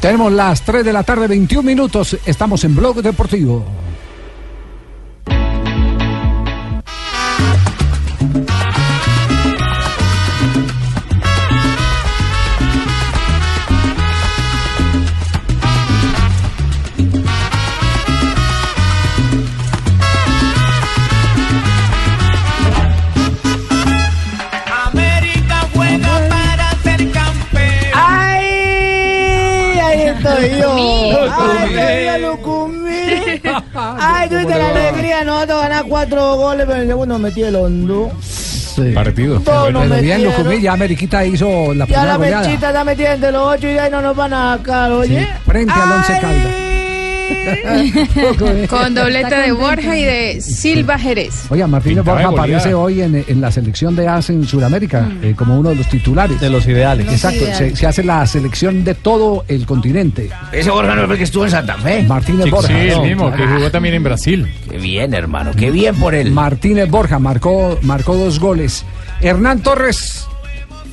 Tenemos las 3 de la tarde, 21 minutos. Estamos en Blog Deportivo. Lucumí. ¡Ay, yo Lucumí! ¡Ay, tuviste la alegría! Nosotros ganar cuatro goles, pero en el segundo metí el hondo. Partido. Todos nos Pero bien, metieron. Lucumí, ya Ameriquita hizo la Ya primera la goleada. mechita está metida entre los ocho y de ahí no nos van a sacar, oye. Frente al Once Caldas. Con doblete de Borja y de Silva Jerez. Oiga, Martínez Borja aparece hoy en, en la selección de AS en Sudamérica eh, como uno de los titulares. De los ideales. Exacto, se, se hace la selección de todo el continente. Ese Borja no fue que estuvo en Santa Fe. Martínez Sí, Borja. sí, el No, mismo, claro. que jugó también en Brasil. Qué bien, hermano, qué bien por él. Martínez Borja marcó, marcó dos goles. Hernán Torres,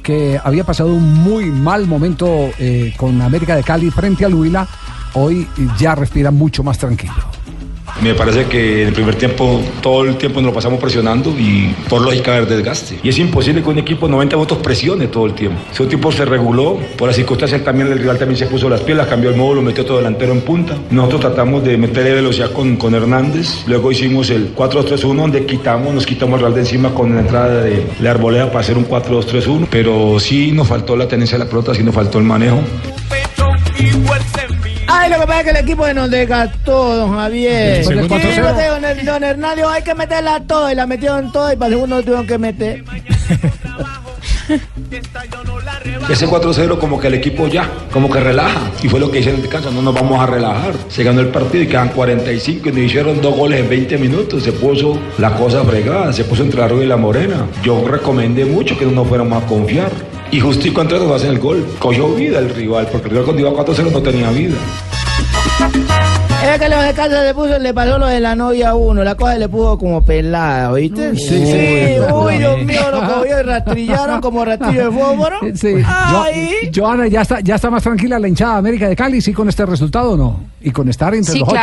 que había pasado un muy mal momento eh, con América de Cali frente al Huila, hoy ya respira mucho más tranquilo. Me parece que en el primer tiempo todo el tiempo nos lo pasamos presionando y por lógica del desgaste. Y es imposible que un equipo 90 minutos presione todo el tiempo. Ese tiempo se reguló, por las circunstancias también el rival también se puso las pilas, cambió el módulo, metió todo delantero en punta. Nosotros tratamos de meterle velocidad con, con Hernández, luego hicimos el 4-2-3-1 donde quitamos, nos quitamos el rival de encima con la entrada de la arboleda para hacer un 4-2-3-1, pero sí nos faltó la tenencia de la pelota, sí nos faltó el manejo. Ay, lo que pasa es que el equipo de nos desgastó, don Javier. El segundo El equipo 4-0. de don, don Hernandio hay que meterla toda y la metieron toda y para el segundo tuvieron que meter. Ese 4-0 como que el equipo ya, como que relaja. Y fue lo que hice en el descanso, no nos vamos a relajar. Se ganó el partido y quedan 45 y nos hicieron dos goles en 20 minutos. Se puso la cosa fregada, se puso entre la rubia y la morena. Yo recomendé mucho que no nos fuéramos a confiar. Y justico entre nos hacen el gol. Cogió vida el rival, porque el rival cuando iba 4-0 no tenía vida. Es que los de casa le puso, le pasó lo de la novia a uno, la cosa le puso como pelada, ¿oíste? Sí, sí, sí. uy, Dios mío, lo cogió y rastrillaron como rastrillo de fósforo. Sí. Ay. Jo- Joana, ¿ya está, ¿ya está más tranquila la hinchada América de Cali, sí, con este resultado o no? Y con estar entre Sí, los ocho.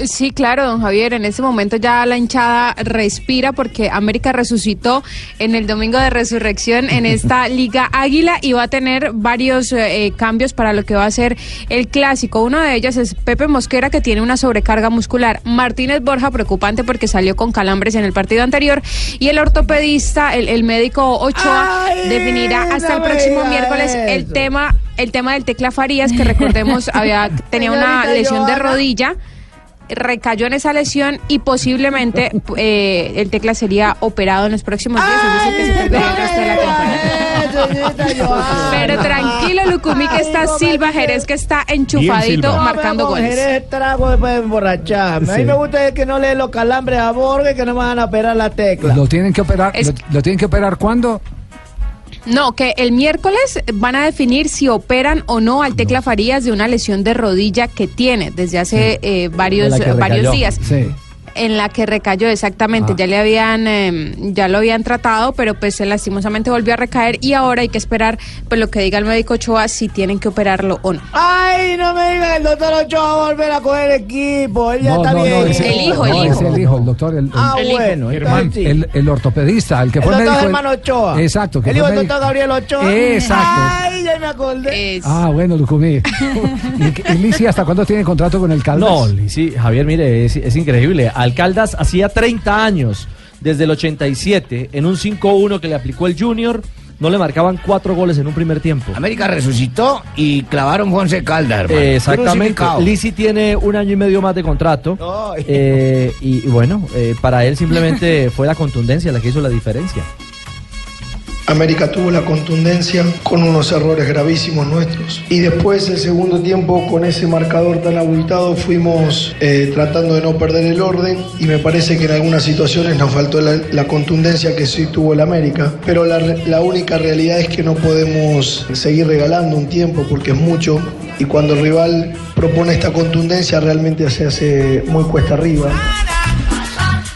Sí, claro, don Javier. En este momento ya la hinchada respira porque América resucitó en el domingo de resurrección en esta Liga Águila y va a tener varios eh, cambios para lo que va a ser el clásico. Uno de ellos es Pepe Mosquera que tiene una sobrecarga muscular. Martínez Borja preocupante porque salió con calambres en el partido anterior y el ortopedista, el, el médico Ochoa definirá hasta el no próximo miércoles el tema el tema del Tecla Farías que recordemos había tenía una lesión de rodilla recayó en esa lesión y posiblemente eh, el tecla sería operado en los próximos días, es decir, que se perdería el resto de la temporada. Pero tranquilo, Lucumí, que está Silva Jerez, que está enchufadito marcando goles. Jerez trago después de emborracharme. A mí me gusta que no le los calambres a Borges que no me van a operar la tecla. Lo tienen que operar, lo, lo tienen que operar cuándo? No, que el miércoles van a definir si operan o no al Tecla Farías de una lesión de rodilla que tiene desde hace eh, varios, varios días. Sí. En la que recayó exactamente, Ah. ya le habían, eh, ya lo habían tratado, pero pues lastimosamente volvió a recaer y ahora hay que esperar pues lo que diga el médico Ochoa si tienen que operarlo o no. Ay, no me digan, el doctor Ochoa va a volver a coger equipo. Él ya está bien. El hijo, no, el hijo. ese el hijo, el doctor, el, el- Ah, El bueno. El, el ortopedista, el que El fue doctor médico. Ochoa. Exacto, que El hijo del doctor Gabriel Ochoa. Exacto. Ay, ya me acordé. Ah, bueno, Lucumí. ¿Y, y Lisi hasta cuándo tiene contrato con el Caldas? No, sí, Javier, mire, es, es increíble. Alcaldas hacía 30 años, desde el 87, en un 5-1 que le aplicó el Junior, no le marcaban cuatro goles en un primer tiempo. América resucitó y clavaron Juanse Caldas, hermano. Eh, exactamente. Lisi tiene un año y medio más de contrato. eh, y, y bueno, eh, para él simplemente fue la contundencia la que hizo la diferencia. América tuvo la contundencia con unos errores gravísimos nuestros. Y después el segundo tiempo con ese marcador tan abultado fuimos eh, tratando de no perder el orden y me parece que en algunas situaciones nos faltó la, la contundencia que sí tuvo el América. Pero la, la única realidad es que no podemos seguir regalando un tiempo porque es mucho y cuando el rival propone esta contundencia realmente se hace muy cuesta arriba.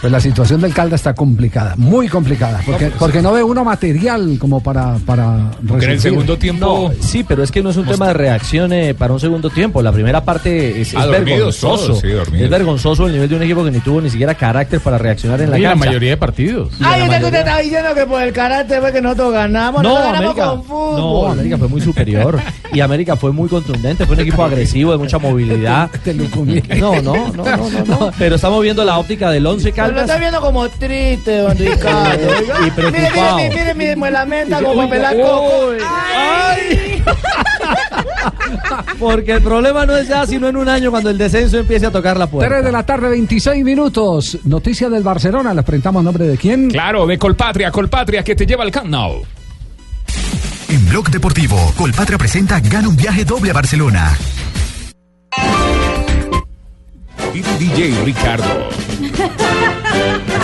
Pues la situación del Caldas está complicada, muy complicada, porque, porque no ve uno material como para, para resurgir. No, sí, pero es que no es un tema de reacción eh, para un segundo tiempo. La primera parte es, es Ah, dormidos vergonzoso. todos, sí, dormidos. es vergonzoso el nivel de un equipo que ni tuvo ni siquiera carácter para reaccionar en la Y la mayoría de partidos. Ay, usted que usted está diciendo que por el carácter fue que nosotros ganamos. No, nosotros ganamos América, con fútbol. no, América fue muy superior. Y América fue muy contundente, fue un equipo agresivo, de mucha movilidad. No, no, no, no, no, no. Pero estamos viendo la óptica del 11 Pero lo Caldas. está viendo como triste, don Ricardo. Y preocupado. Mire, mire, mire, mire, mi lamenta como pelar coco. Ay. Porque el problema no es ya sino en un año cuando el descenso empiece a tocar la puerta. 3 de la tarde, 26 minutos. Noticias del Barcelona. ¿Las presentamos a nombre de quién? Claro, de Colpatria, Colpatria que te lleva al Camp Nou. En Blog Deportivo, Colpatria presenta Gana un viaje doble a Barcelona. DJ Ricardo.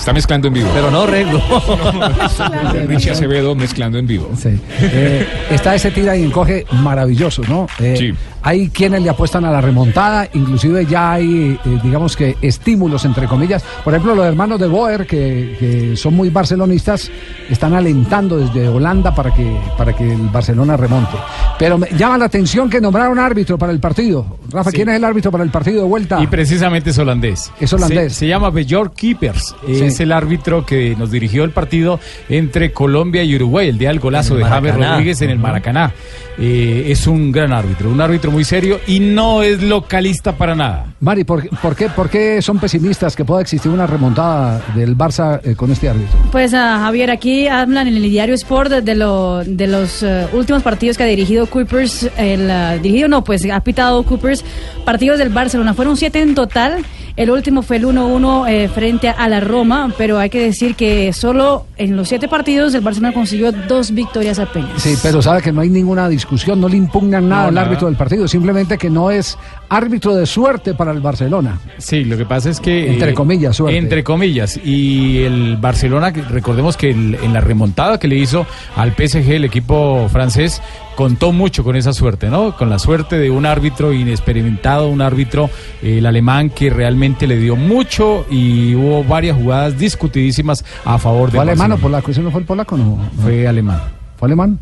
Está mezclando en vivo. Pero no Rego. Richie Acevedo mezclando en vivo. Sí. Eh, está ese tira y encoge maravilloso, ¿no? Eh, Hay quienes le apuestan a la remontada, inclusive ya hay, eh, digamos que, estímulos, entre comillas. Por ejemplo, los hermanos de Boer, que, que son muy barcelonistas, están alentando desde Holanda para que, para que el Barcelona remonte. Pero me llama la atención que nombraron árbitro para el partido. Rafa, Sí. ¿quién es el árbitro para el partido de vuelta? Y precisamente es holandés. Es holandés. Se, se llama Björk Keepers. Sí. Es el árbitro que nos dirigió el partido entre Colombia y Uruguay, el día del golazo de Maracaná. Rodríguez en el Maracaná. Eh, es un gran árbitro, un árbitro muy serio y no es localista para nada. Mari, ¿por, por qué, ¿por qué son pesimistas que pueda existir una remontada del Barça eh, con este árbitro? Pues ah, Javier, aquí hablan en el diario Sport de, de lo, de los eh, últimos partidos que ha dirigido Coopers, el dirigido no, pues ha pitado Coopers, partidos del Barcelona, fueron siete en total, el último fue el 1-1 eh, frente a la Roma, pero hay que decir que solo en los siete partidos el Barcelona consiguió dos victorias apenas. Sí, pero sabe que no hay ninguna discusión, no le impugnan nada No, al nada. árbitro del partido, simplemente que no es árbitro de suerte para el Barcelona. Sí, lo que pasa es que... Entre comillas, suerte. Entre comillas. Y el Barcelona, que recordemos que el- en la remontada que le hizo al PSG, el equipo francés, contó mucho con esa suerte, ¿no? Con la suerte de un árbitro inexperimentado, un árbitro, eh, el alemán, que realmente le dio mucho y hubo varias jugadas discutidísimas a favor de ¿Fue alemán o polaco? ¿Ese no fue el polaco? No. Fue alemán. ¿Fue alemán?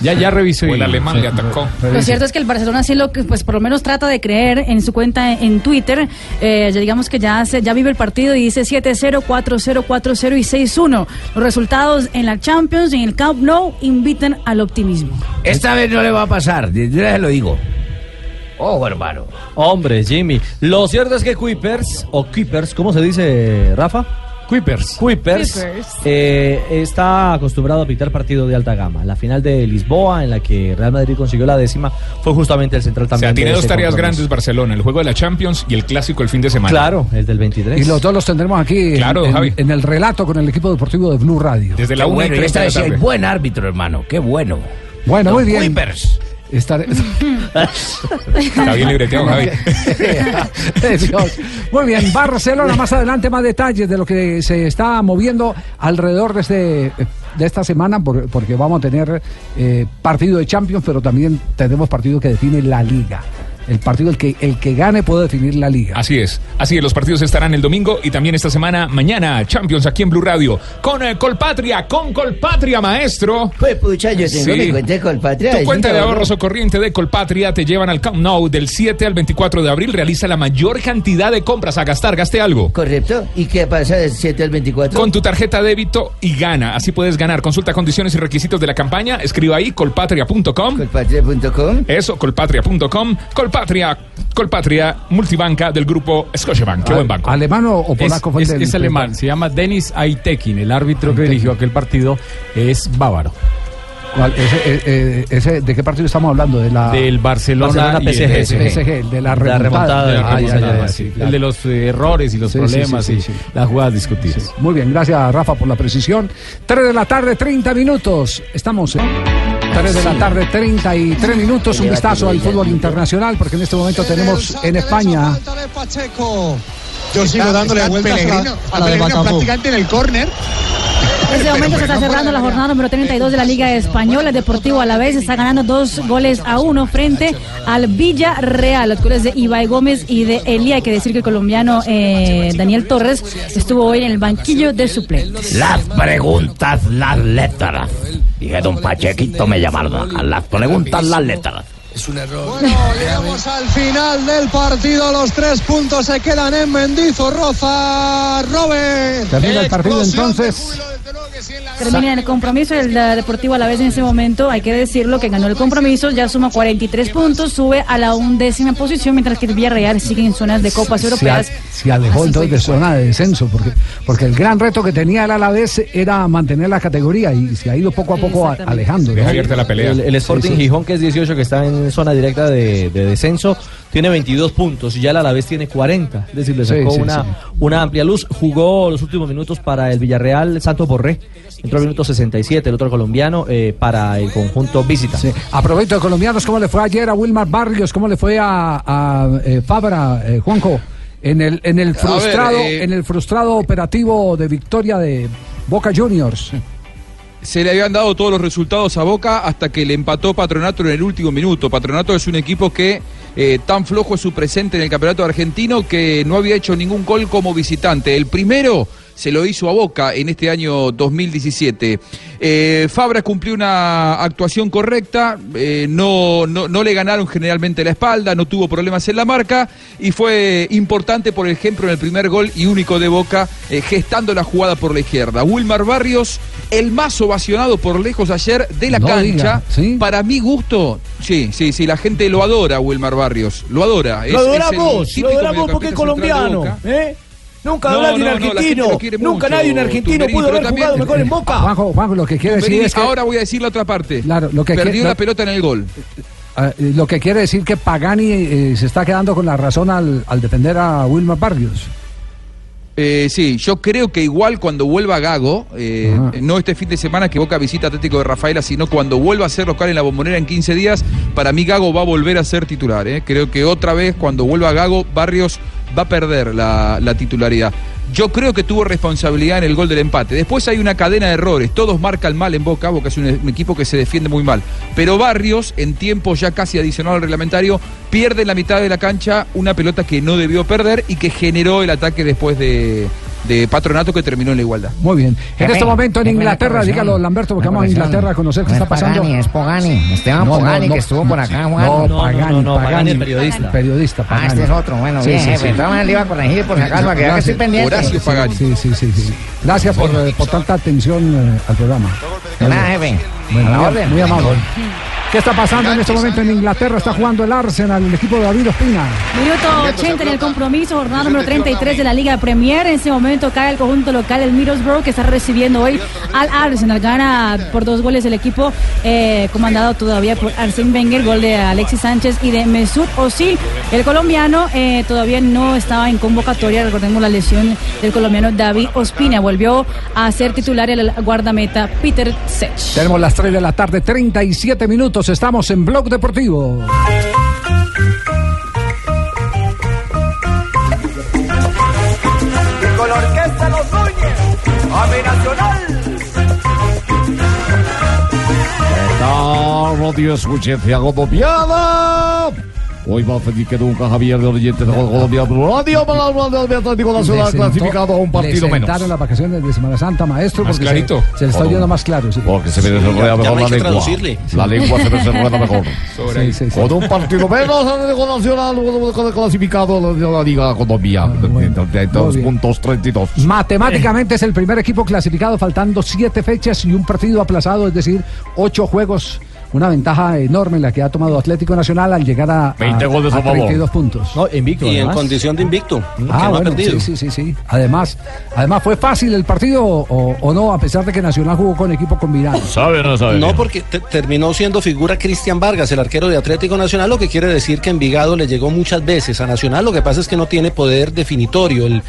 Ya, ya revisó. El alemán le atacó. Lo cierto es que el Barcelona sí lo que pues por lo menos trata de creer en su cuenta en Twitter. Eh, ya digamos que ya se, ya vive el partido y dice 7-0, 4-0, 4-0 y 6-1. Los resultados en la Champions y en el Camp Nou invitan al optimismo. Esta vez no le va a pasar, una vez lo digo. Ojo, hermano. Hombre, Jimmy. Lo cierto es que Kuipers, o Kuipers, ¿cómo se dice, Rafa? Kuipers. Kuipers, eh, está acostumbrado a pitar partido de alta gama. La final de Lisboa, en la que Real Madrid consiguió la décima, fue justamente el central O también. sea, tiene de dos tareas compromiso. grandes Barcelona, el juego de la Champions y el clásico el fin de semana. Claro, el del 23. Y los dos los tendremos aquí en- Claro, en, Javi. en el relato con el equipo deportivo de Blue Radio. Desde Qué bueno, y esta vez sí hay buen árbitro, hermano. Qué bueno. Bueno, muy bien. Kuipers. Estaré... Está bien libreteado, Javi. Muy bien, Barcelona, más adelante más detalles de lo que se está moviendo alrededor de este de esta semana, por- porque vamos a tener eh, partido de Champions, pero también tenemos partido que define la liga. El partido el que el que gane puede definir la liga. Así es, así es, los partidos estarán el domingo y también esta semana, mañana, Champions aquí en Blue Radio, con eh, Colpatria, con Colpatria, maestro. Pues pucha, yo tengo Sí. mi cuenta de Colpatria. Tu cuenta de ahorro. ahorros o corriente de Colpatria te llevan al Camp Nou del 7 al 24 de abril. Realiza la mayor cantidad de compras a gastar. Gaste algo. Correcto. ¿Y qué pasa del 7 al 24? Con tu tarjeta débito y gana. Así puedes ganar. Consulta condiciones y requisitos de la campaña. Escriba ahí colpatria.com. Colpatria.com. Eso, colpatria.com. Colpatria, Colpatria, multibanca del grupo Scotiabank. Qué buen banco. ¿Alemán o, o polaco? Es, fue el es- es alemán, se llama Denis Aitekin. El árbitro que dirigió aquel partido es bávaro. ¿Cuál? Ese, eh, eh, ese- ¿De qué partido estamos hablando? De la, Del Barcelona, Barcelona y el PSG. PSG, de la La remontada. remontada De la Ah, ya, ya, remontada, ya, sí. sí, claro. El de los eh, errores y los Sí, problemas sí, y sí, sí. las jugadas discutidas. Muy bien, gracias Rafa por la precisión. 3 de la tarde, 30 minutos. Estamos en 3 de la tarde, 33 minutos. Un vistazo al fútbol internacional, porque en este momento tenemos en España. Yo sigo dándole vueltas a la, a la de prácticamente en el córner. En este momento se está cerrando la jornada número 32 de la Liga Española. El Deportivo Alavés está ganando dos goles a uno frente al Villarreal. Los goles de Ibai Gómez y de Elia. Hay que decir que el colombiano eh, Daniel Torres estuvo hoy en el banquillo de suplentes. Las preguntas, las letras. Dije, don Pachequito me llamaron acá. Las preguntas, las letras. Es un error. Bueno, llegamos al final del partido. Los tres puntos se quedan en Mendizorroza. Robert. Termina el partido entonces. Termina el compromiso el Deportivo Alavés en ese momento, hay que decirlo, que ganó el compromiso, ya suma 43 puntos, sube a la undécima posición, mientras que el Villarreal sigue en zonas de copas a- europeas. se alejó entonces de zona de descenso, porque, porque el gran reto que tenía el Alavés era mantener la categoría y se ha ido poco a poco a- alejando. ¿no? El, el Sporting Sí, sí. Gijón, que es 18, que está en zona directa de, de descenso, tiene 22 puntos y ya el Alavés tiene 40. Es decir, le sacó sí, una, sí. una amplia luz. Jugó los últimos minutos para el Villarreal Santos Borré. Entró al minuto 67, el otro colombiano, eh, para el conjunto visita. Aprovecho de colombianos, ¿cómo le fue ayer a Wilmar Barrios? ¿Cómo le fue a, a, eh, Fabra, eh, Juanjo? En el, en el ver, frustrado, eh, en el frustrado operativo de victoria de Boca Juniors. se le habían dado todos los resultados a Boca hasta que le empató Patronato en el último minuto. Patronato es un equipo que eh, tan flojo es su presente en el campeonato argentino que no había hecho ningún gol como visitante. El primero se lo hizo a Boca en este año 2017. Eh, Fabra cumplió una actuación correcta, eh, no, no, no le ganaron generalmente la espalda, no tuvo problemas en la marca y fue importante, por ejemplo, en el primer gol y único de Boca, eh, gestando la jugada por la izquierda. Wilmar Barrios, el más ovacionado por lejos ayer de la No cancha, diga, para mi gusto, sí, sí, sí, la gente lo adora, Wilmar Barrios, lo adora. Lo Es- es adoramos, lo adoramos porque es colombiano. ¿eh? Nunca de un argentino. Nunca mucho, nadie un argentino pudo haber también- jugado mejor en Boca. Juanjo, Juanjo, lo que quiere decir Tumberini, es que ahora voy a decir la otra parte. Claro, lo que Perdió la pelota en el gol. eh, lo que quiere decir que Pagani eh, se está quedando con la razón al, al defender a Wilmar Barrios. Eh, sí, yo creo que igual cuando vuelva Gago, eh, no este fin de semana que Boca visita Atlético de Rafaela, sino cuando vuelva a ser local en la bombonera en 15 días, para mí Gago va a volver a ser titular. eh. Creo que otra vez cuando vuelva Gago, Barrios va a perder la, la titularidad. Yo creo que tuvo responsabilidad en el gol del empate. Después hay una cadena de errores. Todos marcan mal en Boca. Boca es un, un equipo que se defiende muy mal. Pero Barrios, en tiempo ya casi adicional al reglamentario, pierde en la mitad de la cancha una pelota que no debió perder y que generó el ataque después de, de Patronato que terminó en la igualdad. Muy bien. En este momento en Inglaterra, dígalo Lamberto, porque vamos a. Inglaterra a conocer qué está es pasando. Pagani, es Pogani. Esteban Pogani, que estuvo por acá jugando. No, Pagani, no, no, Pagani, Pagani periodista. Periodista, Ah, Pagani. este es otro. Bueno, Sí, bien, sí, jefe. maneras le iba a corregir por si acaso, para que estoy pendiente. Sí, Sí, sí, sí, sí. Gracias por, eh, por tanta atención eh, al programa. Nada, jefe. Bueno, muy- orden. muy amable. ¿Qué está pasando en este momento en Inglaterra? Está jugando el Arsenal, el equipo de David Ospina. Minuto 80 en el compromiso, jornada número 33 de la Liga Premier. En este momento cae el conjunto local, el Middlesbrough, que está recibiendo hoy al Arsenal. Gana por dos goles el equipo eh, comandado todavía por Arsene Wenger, gol de Alexis Sánchez y de Mesut Özil. El colombiano eh, todavía no estaba en convocatoria, recordemos la lesión del colombiano David Ospina. Volvió a ser titular el guardameta Peter Sech. Tenemos las 3 de la tarde, 37 minutos. Estamos en Blog Deportivo. Con la orquesta Los Núñez, a mi nacional. tal, Radio Escuchencia Colombiana? Hoy más feliz que nunca Javier de Oriente de Colombia Radio para hablar del Atlético Nacional clasificado a un partido le menos. las vacaciones de Semana Santa, maestro, Más porque se- clarito. Se, le está oyendo más claro. Sí. Porque se me desarrolla mejor la lengua. La lengua se me desarrolla mejor. Sí, sí, sí. Con un partido menos Atlético Nacional clasificado de la Liga Colombia. De dos puntos 32. Matemáticamente es el primer equipo clasificado faltando siete fechas y un partido aplazado, es decir, ocho juegos. Una ventaja enorme la que ha tomado Atlético Nacional al llegar a, a, 20 goles a a favor. 32 puntos. No, invicto. Y en condición de invicto. que Ah, no ha bueno, perdido. sí, sí, sí. Además, además fue fácil el partido o, o no, a pesar de que Nacional jugó con equipo combinado. ¿Sabe no sabe? No, porque te- terminó siendo figura Cristian Vargas, el arquero de Atlético Nacional, lo que quiere decir que Envigado le llegó muchas veces a Nacional. Lo que pasa es que no tiene poder definitorio el,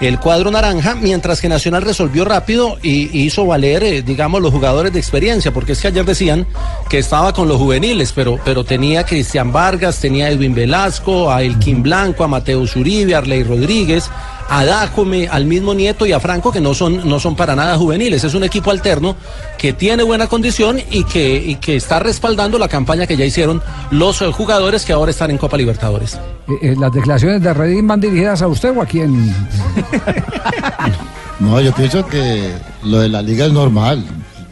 el cuadro naranja, mientras que Nacional resolvió rápido y hizo valer, eh, digamos, los jugadores de experiencia, porque es que ayer decían que estaba con los juveniles, pero, pero tenía a Cristian Vargas, tenía a Edwin Velasco, a Elkin Blanco, a Mateo Zuribe, a Arley Rodríguez. A Dájome, al mismo Nieto y a Franco, que no son, no son para nada juveniles. Es un equipo alterno que tiene buena condición y que, y que está respaldando la campaña que ya hicieron los jugadores que ahora están en Copa Libertadores. Eh, eh, ¿Las declaraciones de Redín van dirigidas a usted o a quién? No, yo pienso que lo de la liga es normal.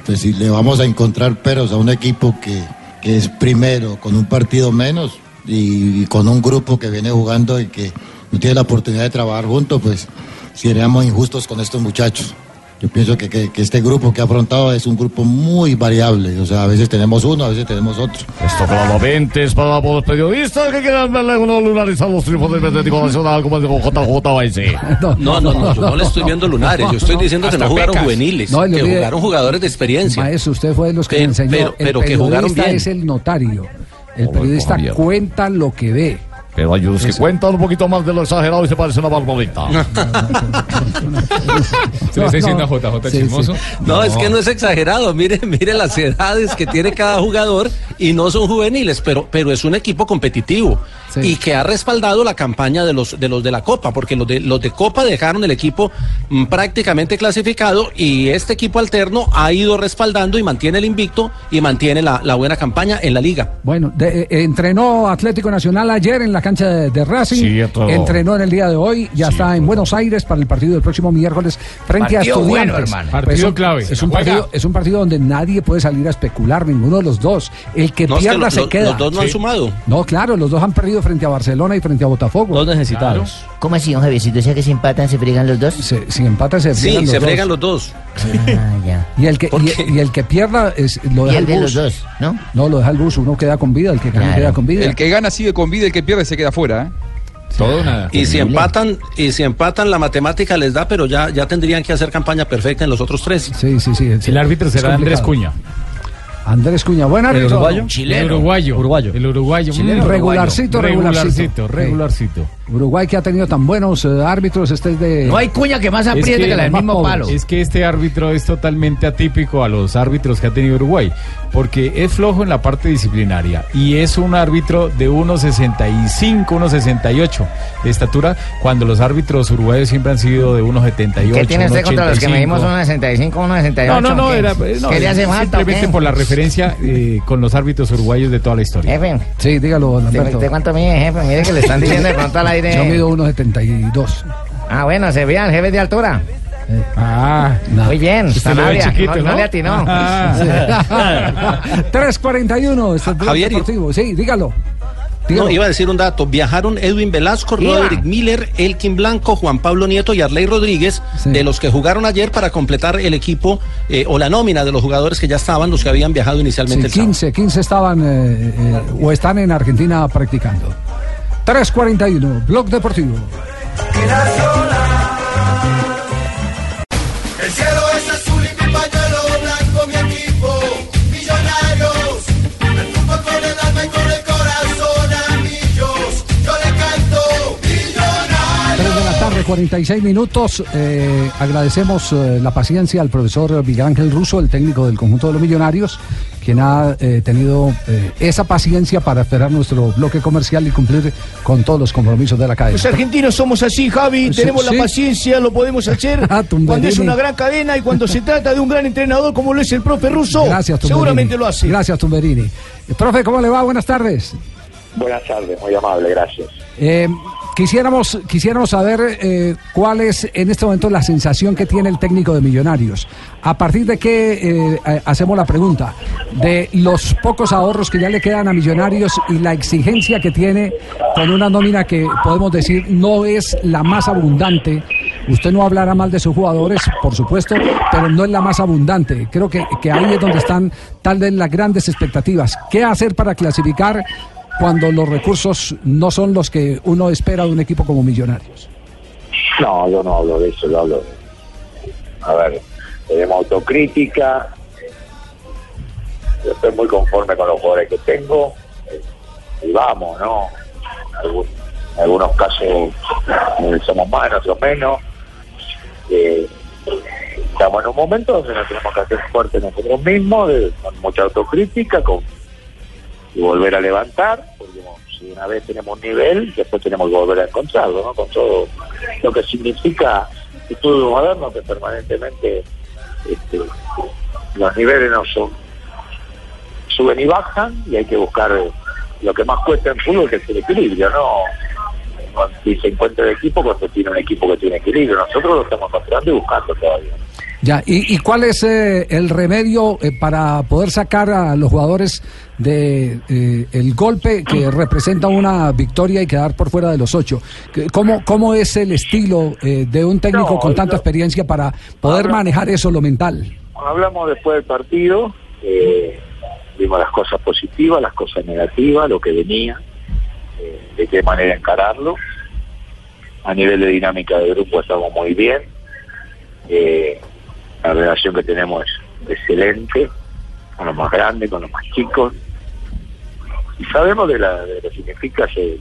Pues si le vamos a encontrar peros a un equipo que, que es primero, con un partido menos y, y con un grupo que viene jugando y que no tiene la oportunidad de trabajar juntos, pues seríamos injustos con estos muchachos. Yo pienso que, que- que este grupo que ha afrontado es un grupo muy variable. O sea, a veces tenemos uno, a veces tenemos otro. Esto claramente es para los periodistas que quieran verle uno lunarizar los triunfos del Atlético Nacional como dijo JJ No, no, no, yo no le estoy viendo lunares. Yo estoy diciendo que no jugaron pecas. juveniles, No, le que olvide- jugaron jugadores de experiencia. Maestro, usted fue de los que Pero- me enseñó. pero- que jugaron periodista bien. es el notario. El periodista cuenta lo que ve. Pero hay unos que Eso. cuentan un poquito más de lo exagerado y se parece una barbarita. Se le está diciendo a JJ Sí, chismoso. sí. No, es que no es exagerado. Mire, mire las edades que tiene cada jugador y no son juveniles, pero, pero es un equipo competitivo y que ha respaldado la campaña de los de los de la Copa, porque los de los de Copa dejaron el equipo mm, prácticamente clasificado y este equipo alterno ha ido respaldando y mantiene el invicto y mantiene la, la buena campaña en la liga. Bueno, de- eh, entrenó Atlético Nacional ayer en la cancha de, de Racing, Sí, entrenó en el día de hoy, ya está en Buenos Aires para el partido del próximo miércoles frente Partido a bueno, Estudiantes. hermano. Pues Partido es- clave. Es un partido, es un partido donde nadie puede salir a especular, ninguno de los dos. El que No, es que pierda lo- se lo- queda. los dos no han sumado. No, claro, los dos han perdido frente a Barcelona y frente a Botafogo. Dos necesitados. ¿Cómo así, don Javiercito? O sea que si empatan, se fregan los dos. Se- si empatan, se Sí, fregan los se dos. fregan los dos. Ah, ya. Y el que, y, y el que pierda es, lo deja el bus. los dos, ¿no? No, lo deja el bus, uno queda con vida, el que gana Claro. queda con vida. El que gana sigue con vida, el que pierde se queda fuera. ¿eh? Todo nada. Y si empatan, y si empatan la matemática les da, pero ya, ya tendrían que hacer campaña perfecta en los otros tres. Sí, sí, sí. El árbitro será Andrés Cuña. Andrés Cuña, buen ¿El árbitro. uruguayo? El uruguayo. Uruguayo. El uruguayo. Chileno, regularcito, regularcito. regularcito. Regularcito. Uruguay que ha tenido tan buenos eh, árbitros, este es de... No hay cuña que más Es apriete que, la del mismo pobres. palo. Es que este árbitro es totalmente atípico a los árbitros que ha tenido Uruguay, porque es flojo en la parte disciplinaria y es un árbitro de 1.65, 1.68 de estatura, cuando los árbitros uruguayos siempre han sido de 1.78. ¿Qué tiene usted contra los que 1.85. medimos 1.65, 1.68? No, no, no, era, eh, no, ¿Qué le hace falta? simplemente qué? por la referencia eh, con los árbitros uruguayos de toda la historia. Jefe, Sí, dígalo, ¿de, Lamberto. de cuánto mide, jefe? Mire que le están diciendo de pronto aire. Yo mido 1.72. Ah, bueno, se vean, jefe de altura. Ah, Muy bien, Sanabria. chiquito, no, no ¿no? le atinó. Ah. 3.41, este es Blog Javier, y- Deportivo. Sí, dígalo. Dígalo. No, iba a decir un dato. Viajaron Edwin Velasco, Iba. Roderick Miller, Elkin Blanco, Juan Pablo Nieto y Arley Rodríguez, Sí. de los que jugaron ayer para completar el equipo eh, o la nómina de los jugadores que ya estaban, los que habían viajado Sí, inicialmente el sábado. 15, 15 estaban eh, eh, o están en Argentina practicando. 3.41, Blog Deportivo. 46 minutos. Eh, agradecemos eh, la paciencia al profesor Miguel Ángel Russo, el técnico del conjunto de los millonarios, quien ha eh, tenido esa paciencia para esperar nuestro bloque comercial y cumplir con todos los compromisos de la cadena. Los argentinos somos así, Javi, tenemos sí. la paciencia, lo podemos hacer Ah, cuando es una gran cadena y cuando se trata de un gran entrenador como lo es el profe Russo. Gracias, Tumberini. Seguramente lo hace. Gracias, Tumberini. Profe, ¿cómo le va? Buenas tardes. Buenas tardes, muy amable, gracias. Eh, quisiéramos, quisiéramos saber eh, cuál es en este momento la sensación que tiene el técnico de Millonarios. A partir de qué eh, hacemos la pregunta, de los pocos ahorros que ya le quedan a Millonarios y la exigencia que tiene con una nómina que podemos decir no es la más abundante. Usted no hablará mal de sus jugadores, por supuesto, pero no es la más abundante. Creo que, que ahí es donde están tal vez las grandes expectativas. ¿Qué hacer para clasificar cuando los recursos no son los que uno espera de un equipo como Millonarios? No, yo no hablo de eso, yo hablo de... A ver, tenemos autocrítica, yo estoy muy conforme con los jugadores que tengo, y vamos, ¿no? En algunos casos eh, somos más, en otros menos. Eh, estamos en un momento donde nos tenemos que hacer fuertes nosotros mismos, con mucha autocrítica, con y volver a levantar, porque si una vez tenemos nivel, después tenemos que volver a encontrarlo, ¿no? Con todo lo que significa el estudio moderno, que permanentemente este, los niveles no son suben y bajan, y hay que buscar eh, lo que más cuesta en fútbol, que es el equilibrio, ¿no? Si se encuentra el equipo, cuando tiene un equipo que tiene equilibrio, nosotros lo estamos encontrando y buscando todavía. Ya, ¿y, y cuál es eh, el remedio eh, para poder sacar a los jugadores de eh, el golpe que representa una victoria y quedar por fuera de los ocho? ¿Cómo, cómo es el estilo eh, de un técnico No, con tanta experiencia para poder Habla- manejar eso, lo mental? Hablamos después del partido, eh, vimos las cosas positivas, las cosas negativas, lo que venía, eh, de qué manera encararlo. A nivel de dinámica de grupo estamos muy bien. Eh, la relación que tenemos es excelente, con los más grandes, con los más chicos. Y sabemos de, la, de lo que significa ser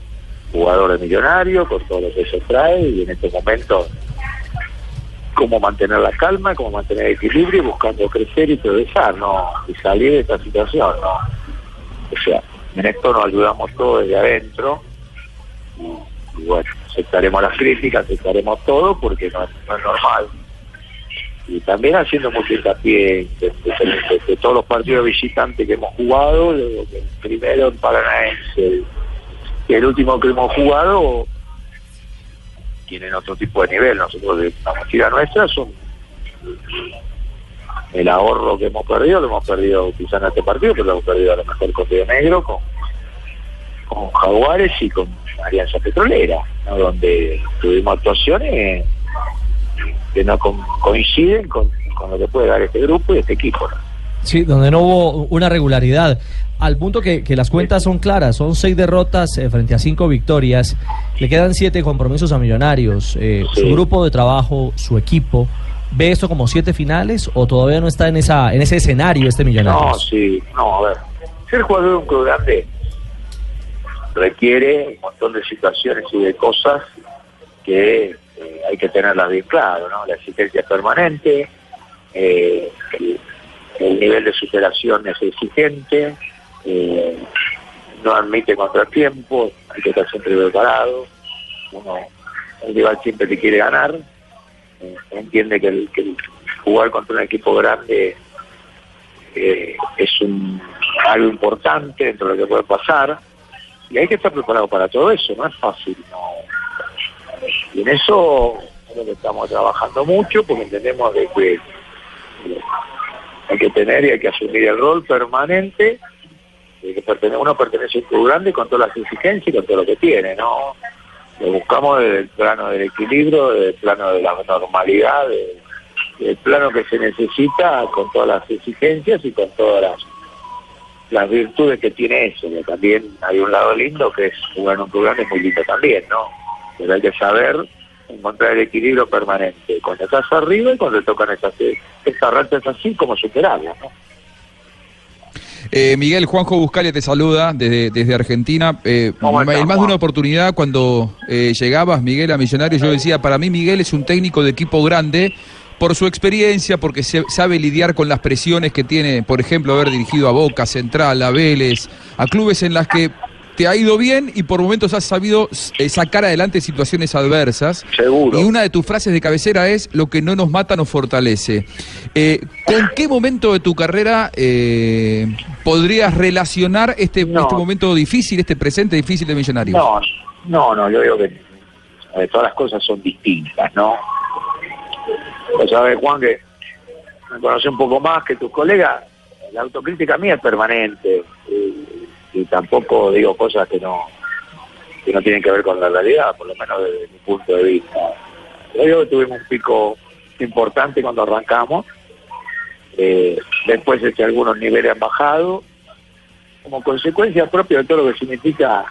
jugador de millonario, con todo lo que eso trae, y en este momento cómo mantener la calma, cómo mantener el equilibrio, buscando crecer y progresar, ¿no? Y salir de esta situación, ¿no? O sea, en esto nos ayudamos todos desde adentro y, bueno, aceptaremos las críticas, aceptaremos todo porque no, no es normal. Y también haciendo mucho hincapié de, todos los partidos visitantes que hemos jugado, del primero en Paranaense y el último que hemos jugado tienen otro tipo de nivel. Nosotros de la mochila nuestra son el ahorro que hemos perdido, lo hemos perdido quizás en este partido, pero lo hemos perdido a lo mejor con Río Negro, con, con Jaguares y con Alianza Petrolera, donde tuvimos actuaciones que no co- coinciden con, con lo que puede dar este grupo y este equipo. ¿no? Sí, donde no hubo una regularidad. Al punto que, que las cuentas son claras, son seis derrotas eh, frente a cinco victorias, le quedan siete compromisos a Millonarios. Eh, Su grupo de trabajo, su equipo, ¿ve esto como siete finales o todavía no está en esa en ese escenario este No, Millonarios? sí, no, a ver. Ser jugador de un club grande requiere un montón de situaciones y de cosas que eh, hay que tenerlas bien claro, ¿no? La exigencia permanente, eh, el, el nivel de superación es exigente, eh, no admite contratiempos, hay que estar siempre preparado, uno, el rival siempre te quiere ganar, entiende que que el jugar contra un equipo grande es un algo importante dentro de lo que puede pasar y hay que estar preparado para todo eso, no es fácil. No. Y en eso creo estamos trabajando mucho porque entendemos de que eh, hay que tener y hay que asumir el rol permanente que uno pertenece a un club grande con todas las exigencias y con todo lo que tiene, ¿no? Lo buscamos desde el plano del equilibrio, desde el plano de la normalidad, de- del plano que se necesita con todas las exigencias y con todas las, las virtudes que tiene eso. Que también hay un lado lindo que es jugar en un club grande, es muy lindo también, ¿no? Pero hay que saber encontrar el equilibrio permanente cuando estás arriba y cuando te tocan esas, esas rachas así, como superarlas, ¿no? Eh, Miguel Juanjo Buscalia te saluda desde, desde Argentina. Eh, ¿Cómo estás, en más de una oportunidad, cuando eh, llegabas, Miguel, a Millonarios, yo decía, para mí Miguel es un técnico de equipo grande por su experiencia, porque se- sabe lidiar con las presiones que tiene, por ejemplo, haber dirigido a Boca, Central, a Vélez, a clubes en las que te ha ido bien y por momentos has sabido eh, sacar adelante situaciones adversas. Seguro. Y una de tus frases de cabecera es, lo que no nos mata nos fortalece. Eh, ¿Con qué momento de tu carrera eh, podrías relacionar este, este momento difícil, este presente difícil de Millonarios? No, no, no, yo digo que eh, todas las cosas son distintas, ¿no? Vos sabés, Juan, que me conoce un poco más que tus colegas, la autocrítica mía es permanente y, y tampoco digo cosas que no que no tienen que ver con la realidad, por lo menos desde mi punto de vista. Yo digo que tuvimos un pico importante cuando arrancamos, eh, después este, algunos niveles han bajado, como consecuencia propia de todo lo que significa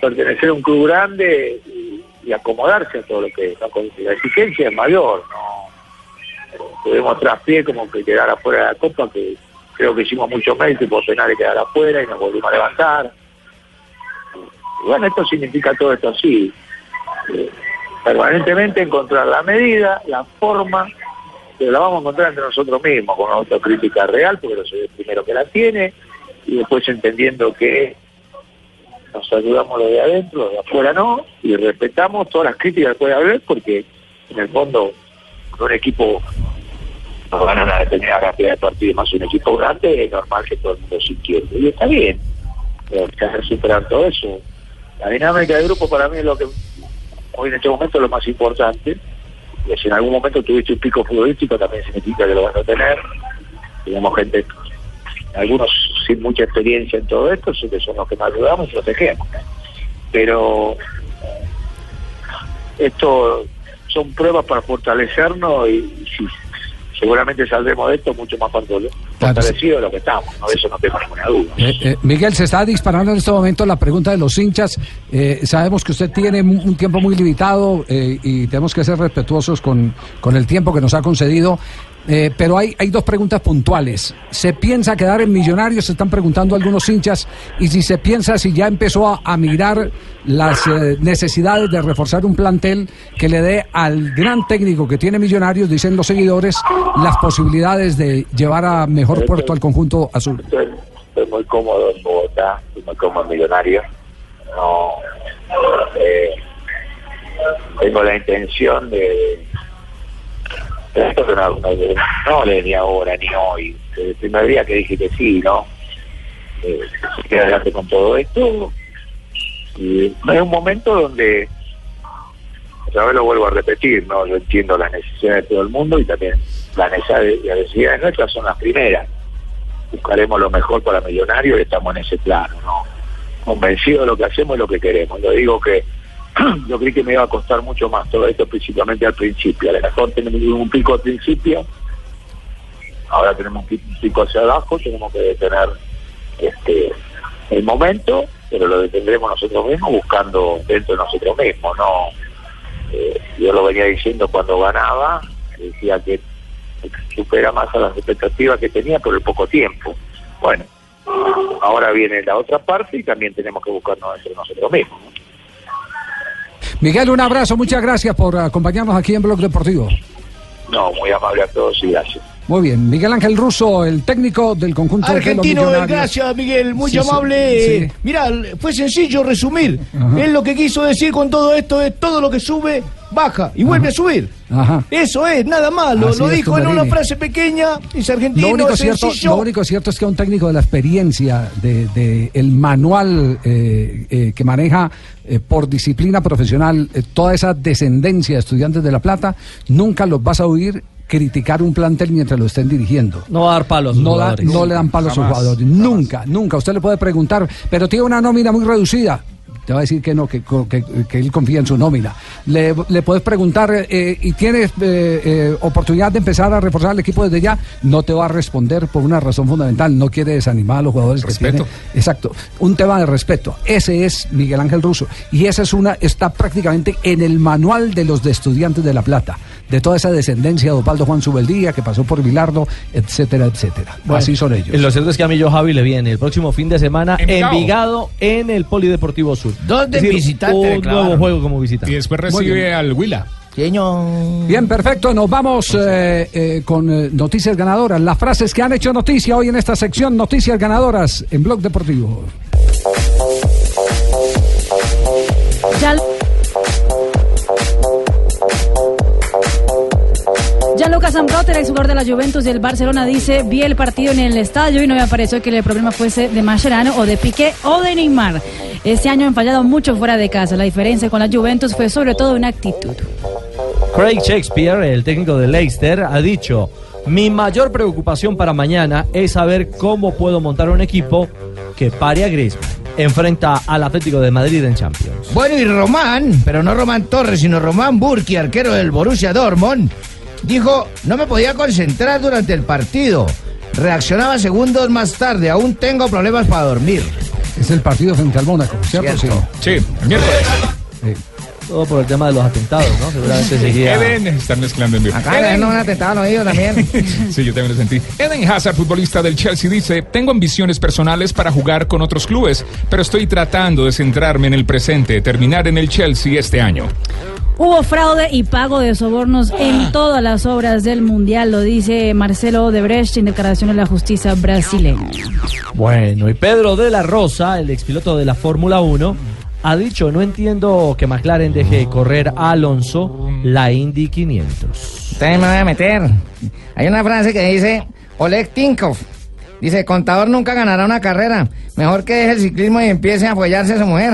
pertenecer a un club grande y, acomodarse a todo lo que la exigencia es mayor, no tuvimos traspié como que quedar afuera de la copa que creo que hicimos mucho mérito y penales quedar afuera y nos volvimos a levantar. Bueno esto significa todo esto así. Eh, permanentemente encontrar la medida la forma pero la vamos a encontrar entre nosotros mismos con una autocrítica real porque yo soy el primero que la tiene y después entendiendo que nos ayudamos lo de adentro, lo de afuera no, y respetamos todas las críticas que puede haber, porque en el fondo un equipo no gana una determinada cantidad de partidos más un equipo grande, es normal que todo el mundo se inquiete. Y está bien, pero hay que superar todo eso. La dinámica del grupo para mí es lo que hoy en este momento es lo más importante. Y si en algún momento tuviste un pico futbolístico, también significa que lo vas a tener. Tenemos gente algunos sin mucha experiencia en todo esto, que son los que más ayudamos y protegemos. Pero esto son pruebas para fortalecernos y, y sí, seguramente saldremos de esto mucho más fortale- fortalecidos de lo que estamos, ¿no? de eso no tengo ninguna duda. Eh, eh, Miguel, se está disparando en este momento la pregunta de los hinchas. Eh, sabemos que usted tiene un tiempo muy limitado y tenemos que ser respetuosos con, con el tiempo que nos ha concedido. Eh, pero hay, hay dos preguntas puntuales. ¿Se piensa quedar en Millonarios? Se están preguntando algunos hinchas. Y si se piensa, si ya empezó a, a mirar las eh, necesidades de reforzar un plantel que le dé al gran técnico que tiene Millonarios, dicen los seguidores, las posibilidades de llevar a mejor puerto al conjunto azul. Esto es, esto es muy cómodo en Bogotá, estoy muy cómodo en Millonario. No, eh, tengo la intención de esto que no, no, no ni ahora ni hoy, el primer día que dije que sí, ¿no? Eh, que adelante con todo esto. Y es un momento donde, otra vez lo vuelvo a repetir, ¿no? Yo entiendo las necesidades de todo el mundo y también las necesidades las necesidades nuestras son las primeras. Buscaremos lo mejor para Millonarios y estamos en ese plano, ¿no? Convencido de lo que hacemos y lo que queremos. Yo digo que yo creí que me iba a costar mucho más todo esto, principalmente al principio. A lo mejor tenemos un pico al principio, ahora tenemos un pi- un pico hacia abajo, tenemos que detener este el momento, pero lo detendremos nosotros mismos buscando dentro de nosotros mismos, ¿no? Eh, yo lo venía diciendo cuando ganaba, decía que supera más a las expectativas que tenía por el poco tiempo. Bueno, ahora viene la otra parte y también tenemos que buscarnos entre nosotros mismos. Miguel, un abrazo, muchas gracias por acompañarnos aquí en Blog Deportivo. No, muy amable a todos y gracias. Muy bien, Miguel Ángel Russo, el técnico del conjunto de Argentino, Millonarios. gracias Miguel, muy Sí, amable. sí. Mira, fue sencillo resumir. Él lo que quiso decir con todo esto es todo lo que sube, baja y vuelve a subir. Ajá. Eso es, nada más. Lo, dijo en una frase pequeña, es argentino, Lo único, es cierto, lo único cierto es que un técnico de la experiencia, de, de el manual eh, eh, que maneja eh, por disciplina profesional eh, toda esa descendencia de estudiantes de La Plata, nunca los vas a oír criticar un plantel mientras lo estén dirigiendo. No va a dar palos. No, da- no le dan palos a sus Jamás. jugadores. Nunca, nunca. Usted le puede preguntar, pero tiene una nómina muy reducida. Te va a decir que no, que, que- que él confía en su nómina. Le, le puedes preguntar, eh, ¿y tienes eh, eh, oportunidad de empezar a reforzar el equipo desde ya? No te va a responder por una razón fundamental. No quiere desanimar a los jugadores Respeto. que tiene. Exacto. Un tema de respeto. Ese es Miguel Ángel Russo. Y esa es una, está prácticamente en el manual de los de estudiantes de La Plata. De toda esa descendencia de Opaldo Juan Subeldía, que pasó por Vilardo, etcétera, etcétera. Bueno, Así son ellos. Lo cierto es que a mí yo Javi le viene el próximo fin de semana Envigado. Envigado en el Polideportivo Sur. Dos de Es decir, visitante Un declararon. nuevo juego como visitante. Y después recibe al Huila. Bien, perfecto. Nos vamos eh, eh, con eh, noticias ganadoras. Las frases que han hecho noticia hoy en esta sección, noticias ganadoras en Blog Deportivo. Ya, ya Lucas Ambrotter, el jugador de la Juventus y el Barcelona, dice, vi el partido en el estadio y no me pareció que el problema fuese de Mascherano o de Piqué o de Neymar. Este año han fallado mucho fuera de casa. La diferencia con la Juventus fue sobre todo una actitud. Craig Shakespeare, el técnico de Leicester, ha dicho, mi mayor preocupación para mañana es saber cómo puedo montar un equipo que pare a Griezmann. Enfrenta al Atlético de Madrid en Champions. Bueno, y Román, pero no Román Torres, sino Román Burki, arquero del Borussia Dortmund, dijo, no me podía concentrar durante el partido. Reaccionaba segundos más tarde, aún tengo problemas para dormir. Es el partido frente al Mónaco, ¿cierto? Cierto. Sí, miércoles. Todo por el tema de los atentados, ¿no? Seguramente seguía... Eden, están mezclando en vivo. Acá le un atentado al oído también. Sí, yo también lo sentí. Eden Hazard, futbolista del Chelsea, dice, tengo ambiciones personales para jugar con otros clubes, pero estoy tratando de centrarme en el presente, terminar en el Chelsea este año. Hubo fraude y pago de sobornos en todas las obras del Mundial, lo dice Marcelo Odebrecht en declaración de la justicia brasileña. Bueno, y Pedro de la Rosa, el expiloto de la Fórmula 1, ha dicho, no entiendo que McLaren deje correr a Alonso la Indy 500. Ustedes me voy a meter. Hay una frase que dice, Oleg Tinkov, dice, contador nunca ganará una carrera. Mejor que deje el ciclismo y empiece a apoyarse a su mujer.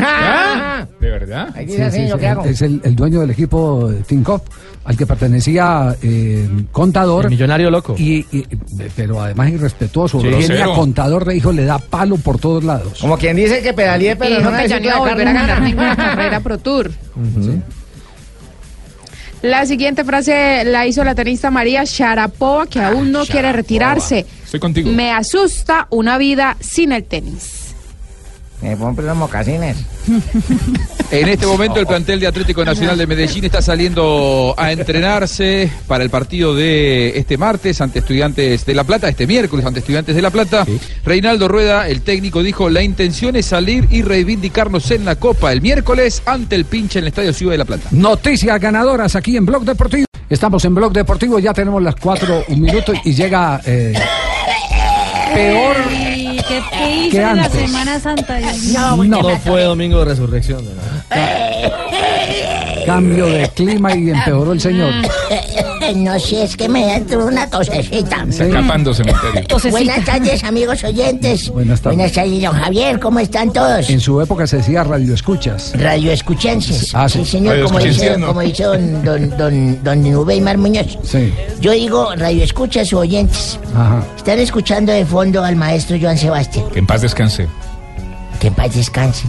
¿De verdad? Ahí Sí, así, sí, ¿yo sí, qué hago? Es el, el dueño del equipo Tinkoff, al que pertenecía eh, Contador. El millonario loco. Y, y- pero además irrespetuoso. Sí, Viene a. Contador de hijo, le da palo por todos lados. Como quien dice que pedaleé, pero Dijo no que ya no iba a volver a ganar ninguna carrera Pro Tour. La siguiente frase la hizo la tenista María Sharapova, que aún no quiere retirarse. Estoy contigo. Me asusta una vida sin el tenis. Me pongo los mocasines. En este momento el plantel de Atlético Nacional de Medellín está saliendo a entrenarse para el partido de este martes ante Estudiantes de La Plata, este miércoles ante Estudiantes de La Plata. Reinaldo Rueda, el técnico, dijo, la intención es salir y reivindicarnos en la Copa el miércoles ante el pinche en el Estadio Ciudad de La Plata. Noticias ganadoras aquí en Blog Deportivo. Estamos en Blog Deportivo, ya tenemos las cuatro un minuto y llega eh, peor, ¿Y qué ¿Usted qué hizo ¿Qué en la antes? Semana Santa? Dios mío? No, no fue domingo de resurrección. ¿no? Cambio de clima y empeoró el señor. No sé, es que me entró una tosecita. Está escapando cementerio. Buenas tardes, amigos oyentes. Buenas tardes. Buenas tardes, don Javier. ¿Cómo están todos? En su época se decía radio escuchas. Radio escuchenses. Ah, sí. sí, señor, como dice, ¿no? como dice don, don, don, don Nubeymar Muñoz. Sí. Yo digo radio escuchas o oyentes. Ajá. Están escuchando de fondo al maestro Joan Sebastián. Que en paz descanse. Que en paz descanse.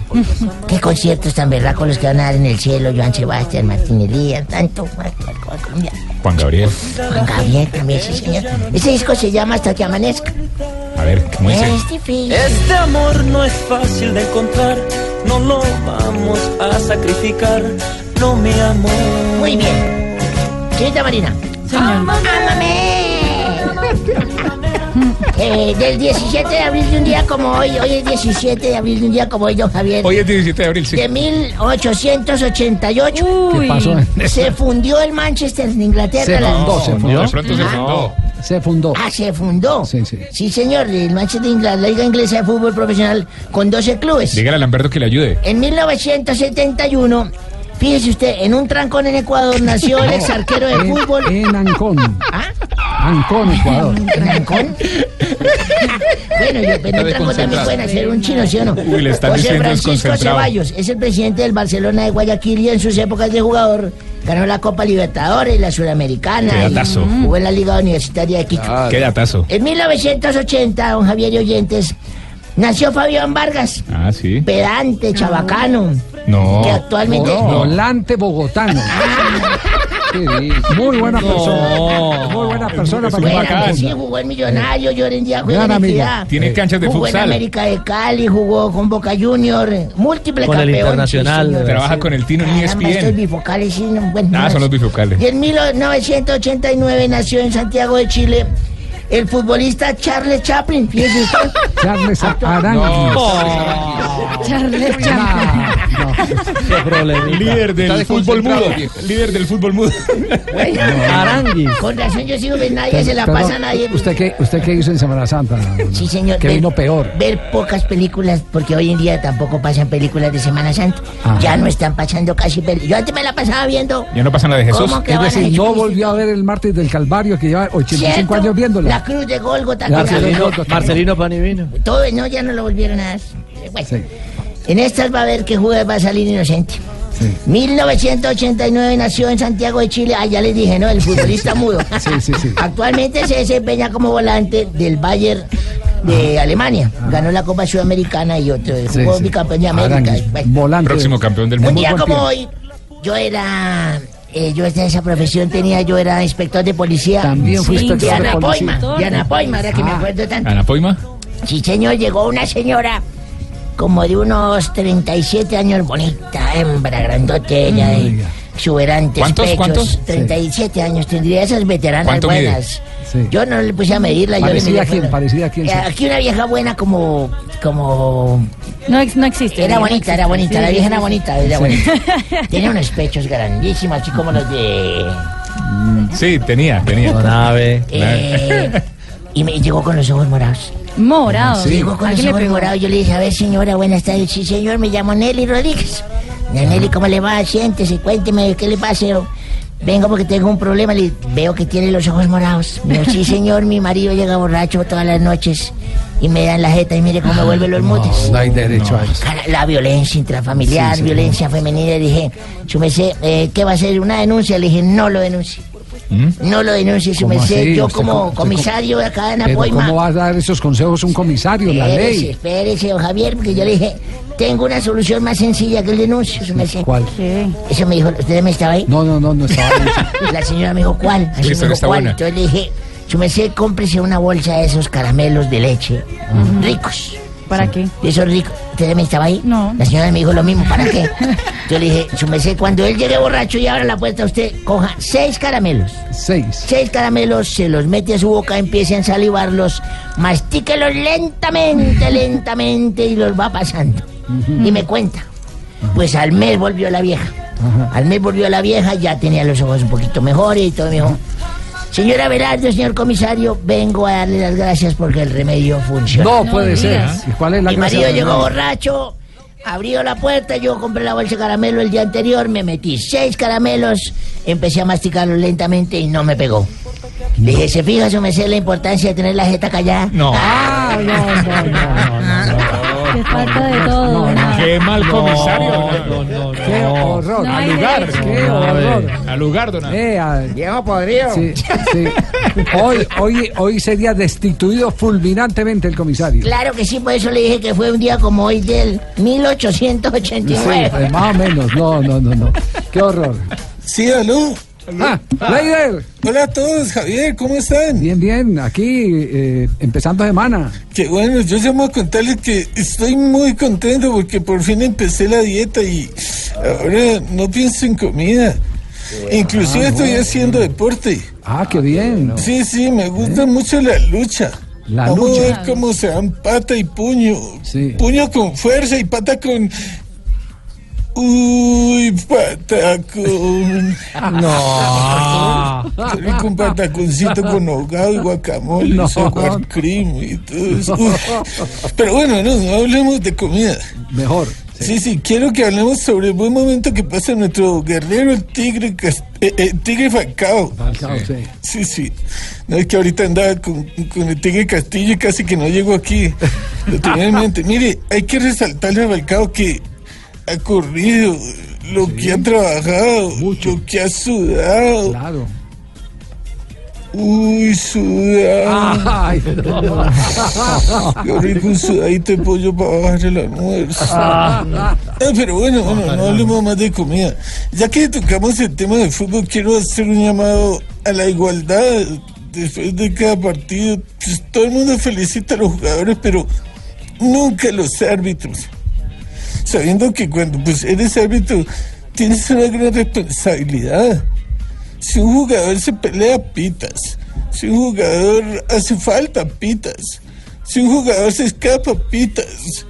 Qué conciertos tan berracos los que van a dar en el cielo, Joan Sebastián, Martín Elías, tanto. Juan Gabriel. Juan Gabriel también, sí, señor. Ese disco se llama Hasta que amanezca. A ver, ¿cómo dice? Es difícil. Este amor no es fácil de encontrar, no lo vamos a sacrificar, no mi amor. Muy bien. Señorita Marina. Eh, del 17 de abril de un día como hoy, hoy es 17 de abril de un día como hoy, don Javier. Hoy es 17 de abril, sí. De 1888. ¿Qué pasó? Se fundió el Manchester en Inglaterra. Se la- fundó, se fundó. De pronto se fundó. Se fundó. Ah, se fundó. Sí, sí. Sí, señor, el Manchester de Inglaterra, la Liga Inglesa de Fútbol Profesional con 12 clubes. Dígale a Lamberto que le ayude. En 1971, fíjese usted, en un trancón en Ecuador nació el ex arquero de En- fútbol. En Ancón. Ancón, Ecuador. ¿En Ancón? bueno, yo en un trancón también pueden hacer un chino, ¿sí o no? Uy, le están José Francisco. Ceballos es el presidente del Barcelona de Guayaquil y en sus épocas de jugador ganó la Copa Libertadores, la Sudamericana. Qué y datazo. Jugó en la Liga Universitaria de Quito. Qué datazo. En 1980, don Javier oyentes, nació Fabián Vargas, Ah, sí. pedante, chabacano. No. Que actualmente- Vo- Volante bogotano. Sí, Muy buena persona. Muy buena persona. para que sí, jugó en Millonario, yo en día Gran en. Tiene canchas de Jugó en futsal. América de Cali, jugó con Boca Junior, múltiple Con el campeón. Internacional, sí. Trabaja con el Tino en E Caramba, estos ESPN. bifocales, sí, no, bueno, Ah, no son los es. bifocales. Y en 1989 nació en Santiago de Chile el futbolista Charles Chaplin, fíjese usted. Charles Arangui. Charles Chaplin. Qué problemita. Líder del fútbol mudo. Líder del fútbol mudo. Bueno, Aranguis. con razón yo sigo que nadie se la pasa a nadie. ¿Usted qué, ¿Usted qué hizo en Semana Santa? Sí, señor. Que ver- vino peor. Ver pocas películas, porque hoy en día tampoco pasan películas de Semana Santa. Ah. Ya no están pasando casi películas. Yo antes me la pasaba viendo. Ya no pasa nada de Jesús. ¿Cómo que Es decir, no volvió a ver el martes del Calvario que lleva 85 ¿Cierto? años viéndola. La cruz de Golgota. Marcelino, Marcelino Panivino. Todo, no, ya no lo volvieron a dar. Bueno, Sí. en estas va a ver que jugador va a salir inocente. 1989 nació en Santiago de Chile. Ah, ya les dije, ¿no? El futbolista mudo. Sí, sí, sí. Actualmente se desempeña como volante del Bayern de Alemania. Ganó la Copa Sudamericana y otro. Sí, Jugó sí. bicampeón de América. Bueno, volante. Próximo campeón del un mundo. día buen como hoy, yo era. Eh, yo esa profesión tenía, yo era inspector de policía. También fui Sí, inspector de Ana policía. Poima, Diana Poima, ahora que me Ah. acuerdo tanto. Ana Poima. Sí, señor, llegó una señora como de unos 37 años, bonita, hembra, grandote, ella, y Oiga. Exuberantes ¿Cuántos, pechos. cuántos? 37 años tendría esas veteranas ¿Cuánto mide? buenas. Sí. Yo no le puse a medirla. yo le Parecida a quién, parecida a quién, Eh, sí. Aquí una vieja buena como... como... No, no existe. Era no bonita, existe. era bonita, Sí, la vieja sí, era sí. bonita, era bonita. Tenía unos pechos grandísimos, así como los de... Sí, tenía, tenía. Don Ave. eh, y me llegó con los ojos morados. Morado. Sí, llegó con ¿A los ojos morados. Yo le dije, a ver, señora, buenas tardes. Sí, señor, me llamo Nelly Rodríguez. Nelly, ¿cómo le va? Siéntese, cuénteme, ¿qué le pasa? Vengo porque tengo un problema. Le veo que tiene los ojos morados. Me dijo, sí, señor, mi marido llega borracho todas las noches y me dan la jeta y mire cómo me vuelve los mutes. No hay derecho a eso. La violencia intrafamiliar, Sí, violencia femenina. Le dije, merced, eh, ¿qué va a hacer? ¿Una denuncia? Le dije, no lo denuncie. No lo denuncie, su ¿Mm? ¿Cómo merced. Yo como comisario de acá en Apoima. ¿cómo va a dar esos consejos un comisario? La ley. espérese, don Javier, porque yo le dije, tengo una solución más sencilla que el denuncio. su merced. ¿Cuál? Eso me dijo, ¿usted me estaba ahí? No, no, no, no estaba ahí. La señora me dijo, ¿cuál? Así Sí, me dijo, ¿cuál? Entonces le dije, su merced, cómprese una bolsa de esos caramelos de leche, ricos. ¿Para qué? ¿Y esos ricos? ¿Usted me estaba ahí? No. La señora me dijo lo mismo, ¿para qué? Yo le dije, su merced, cuando él llegue borracho y abra la puerta, usted coja seis caramelos. Seis. Seis caramelos, se los mete a su boca, empiece a salivarlos, mastíquelos lentamente, lentamente y los va pasando. Y me cuenta. Pues al mes volvió la vieja. Al mes volvió la vieja, ya tenía los ojos un poquito mejores y todo. Me dijo, Señora Velardo, señor comisario, vengo a darle las gracias porque el remedio funciona. No puede ser. ¿Y cuál es la Mi marido llegó borracho, abrió la puerta, yo compré la bolsa de caramelo el día anterior, me metí seis caramelos, empecé a masticarlos lentamente y no me pegó. Le dije, ¿se fija su merced la importancia de tener la jeta callada? No. Ah, no, no, no, Qué falta de todo. Qué mal comisario. Qué horror. No al lugar, qué horror. Al lugar, don. Eh, Viejo podrido. sí, sí. Hoy, hoy, hoy sería destituido fulminantemente el comisario. Claro que sí, por eso le dije que fue un día como hoy del Sí, 1889. pues, más o menos. No, no, no, no. Qué horror. Sí, aló. Ah, Leider. Hola a todos, Javier, ¿cómo están? Bien, bien. Aquí, eh, empezando semana. Qué bueno, yo llamo a contarles que estoy muy contento porque por fin empecé la dieta y ahora no pienso en comida. Inclusive Ah, estoy bueno. haciendo deporte. Ah, qué bien. Sí, sí, me gusta mucho la lucha. La Vamos lucha. a ver cómo se dan pata y puño. Puño con fuerza y pata con... Uy, patacón. No. Qué rico un pataconcito con ahogado y guacamole No. y sour cream y todo eso. Pero bueno, no, no hablemos de comida. Mejor. Sí, sí, quiero que hablemos sobre el buen momento que pasa nuestro guerrero, el tigre, eh, eh, tigre Falcao. Falcao, sí. Sí, sí. No es que ahorita andaba con, con el tigre Castillo y casi que no llego aquí. Lo tenía en mente. Mire, hay que resaltarle a Falcao que ha corrido, lo que ha trabajado, lo que ha sudado. Claro. Uy, sudado. Ay, no. Qué rico un sudadito de pollo para bajar el almuerzo. Ah. Ah, pero bueno, bueno, no hablemos más de comida. Ya que tocamos el tema del fútbol, quiero hacer un llamado a la igualdad. Después de cada partido, pues, todo el mundo felicita a los jugadores, pero nunca a los árbitros. Sabiendo que cuando pues, eres árbitro, tienes una gran responsabilidad. Si un jugador se pelea, pitas. Si un jugador hace falta, pitas. Si un jugador se escapa, pitas.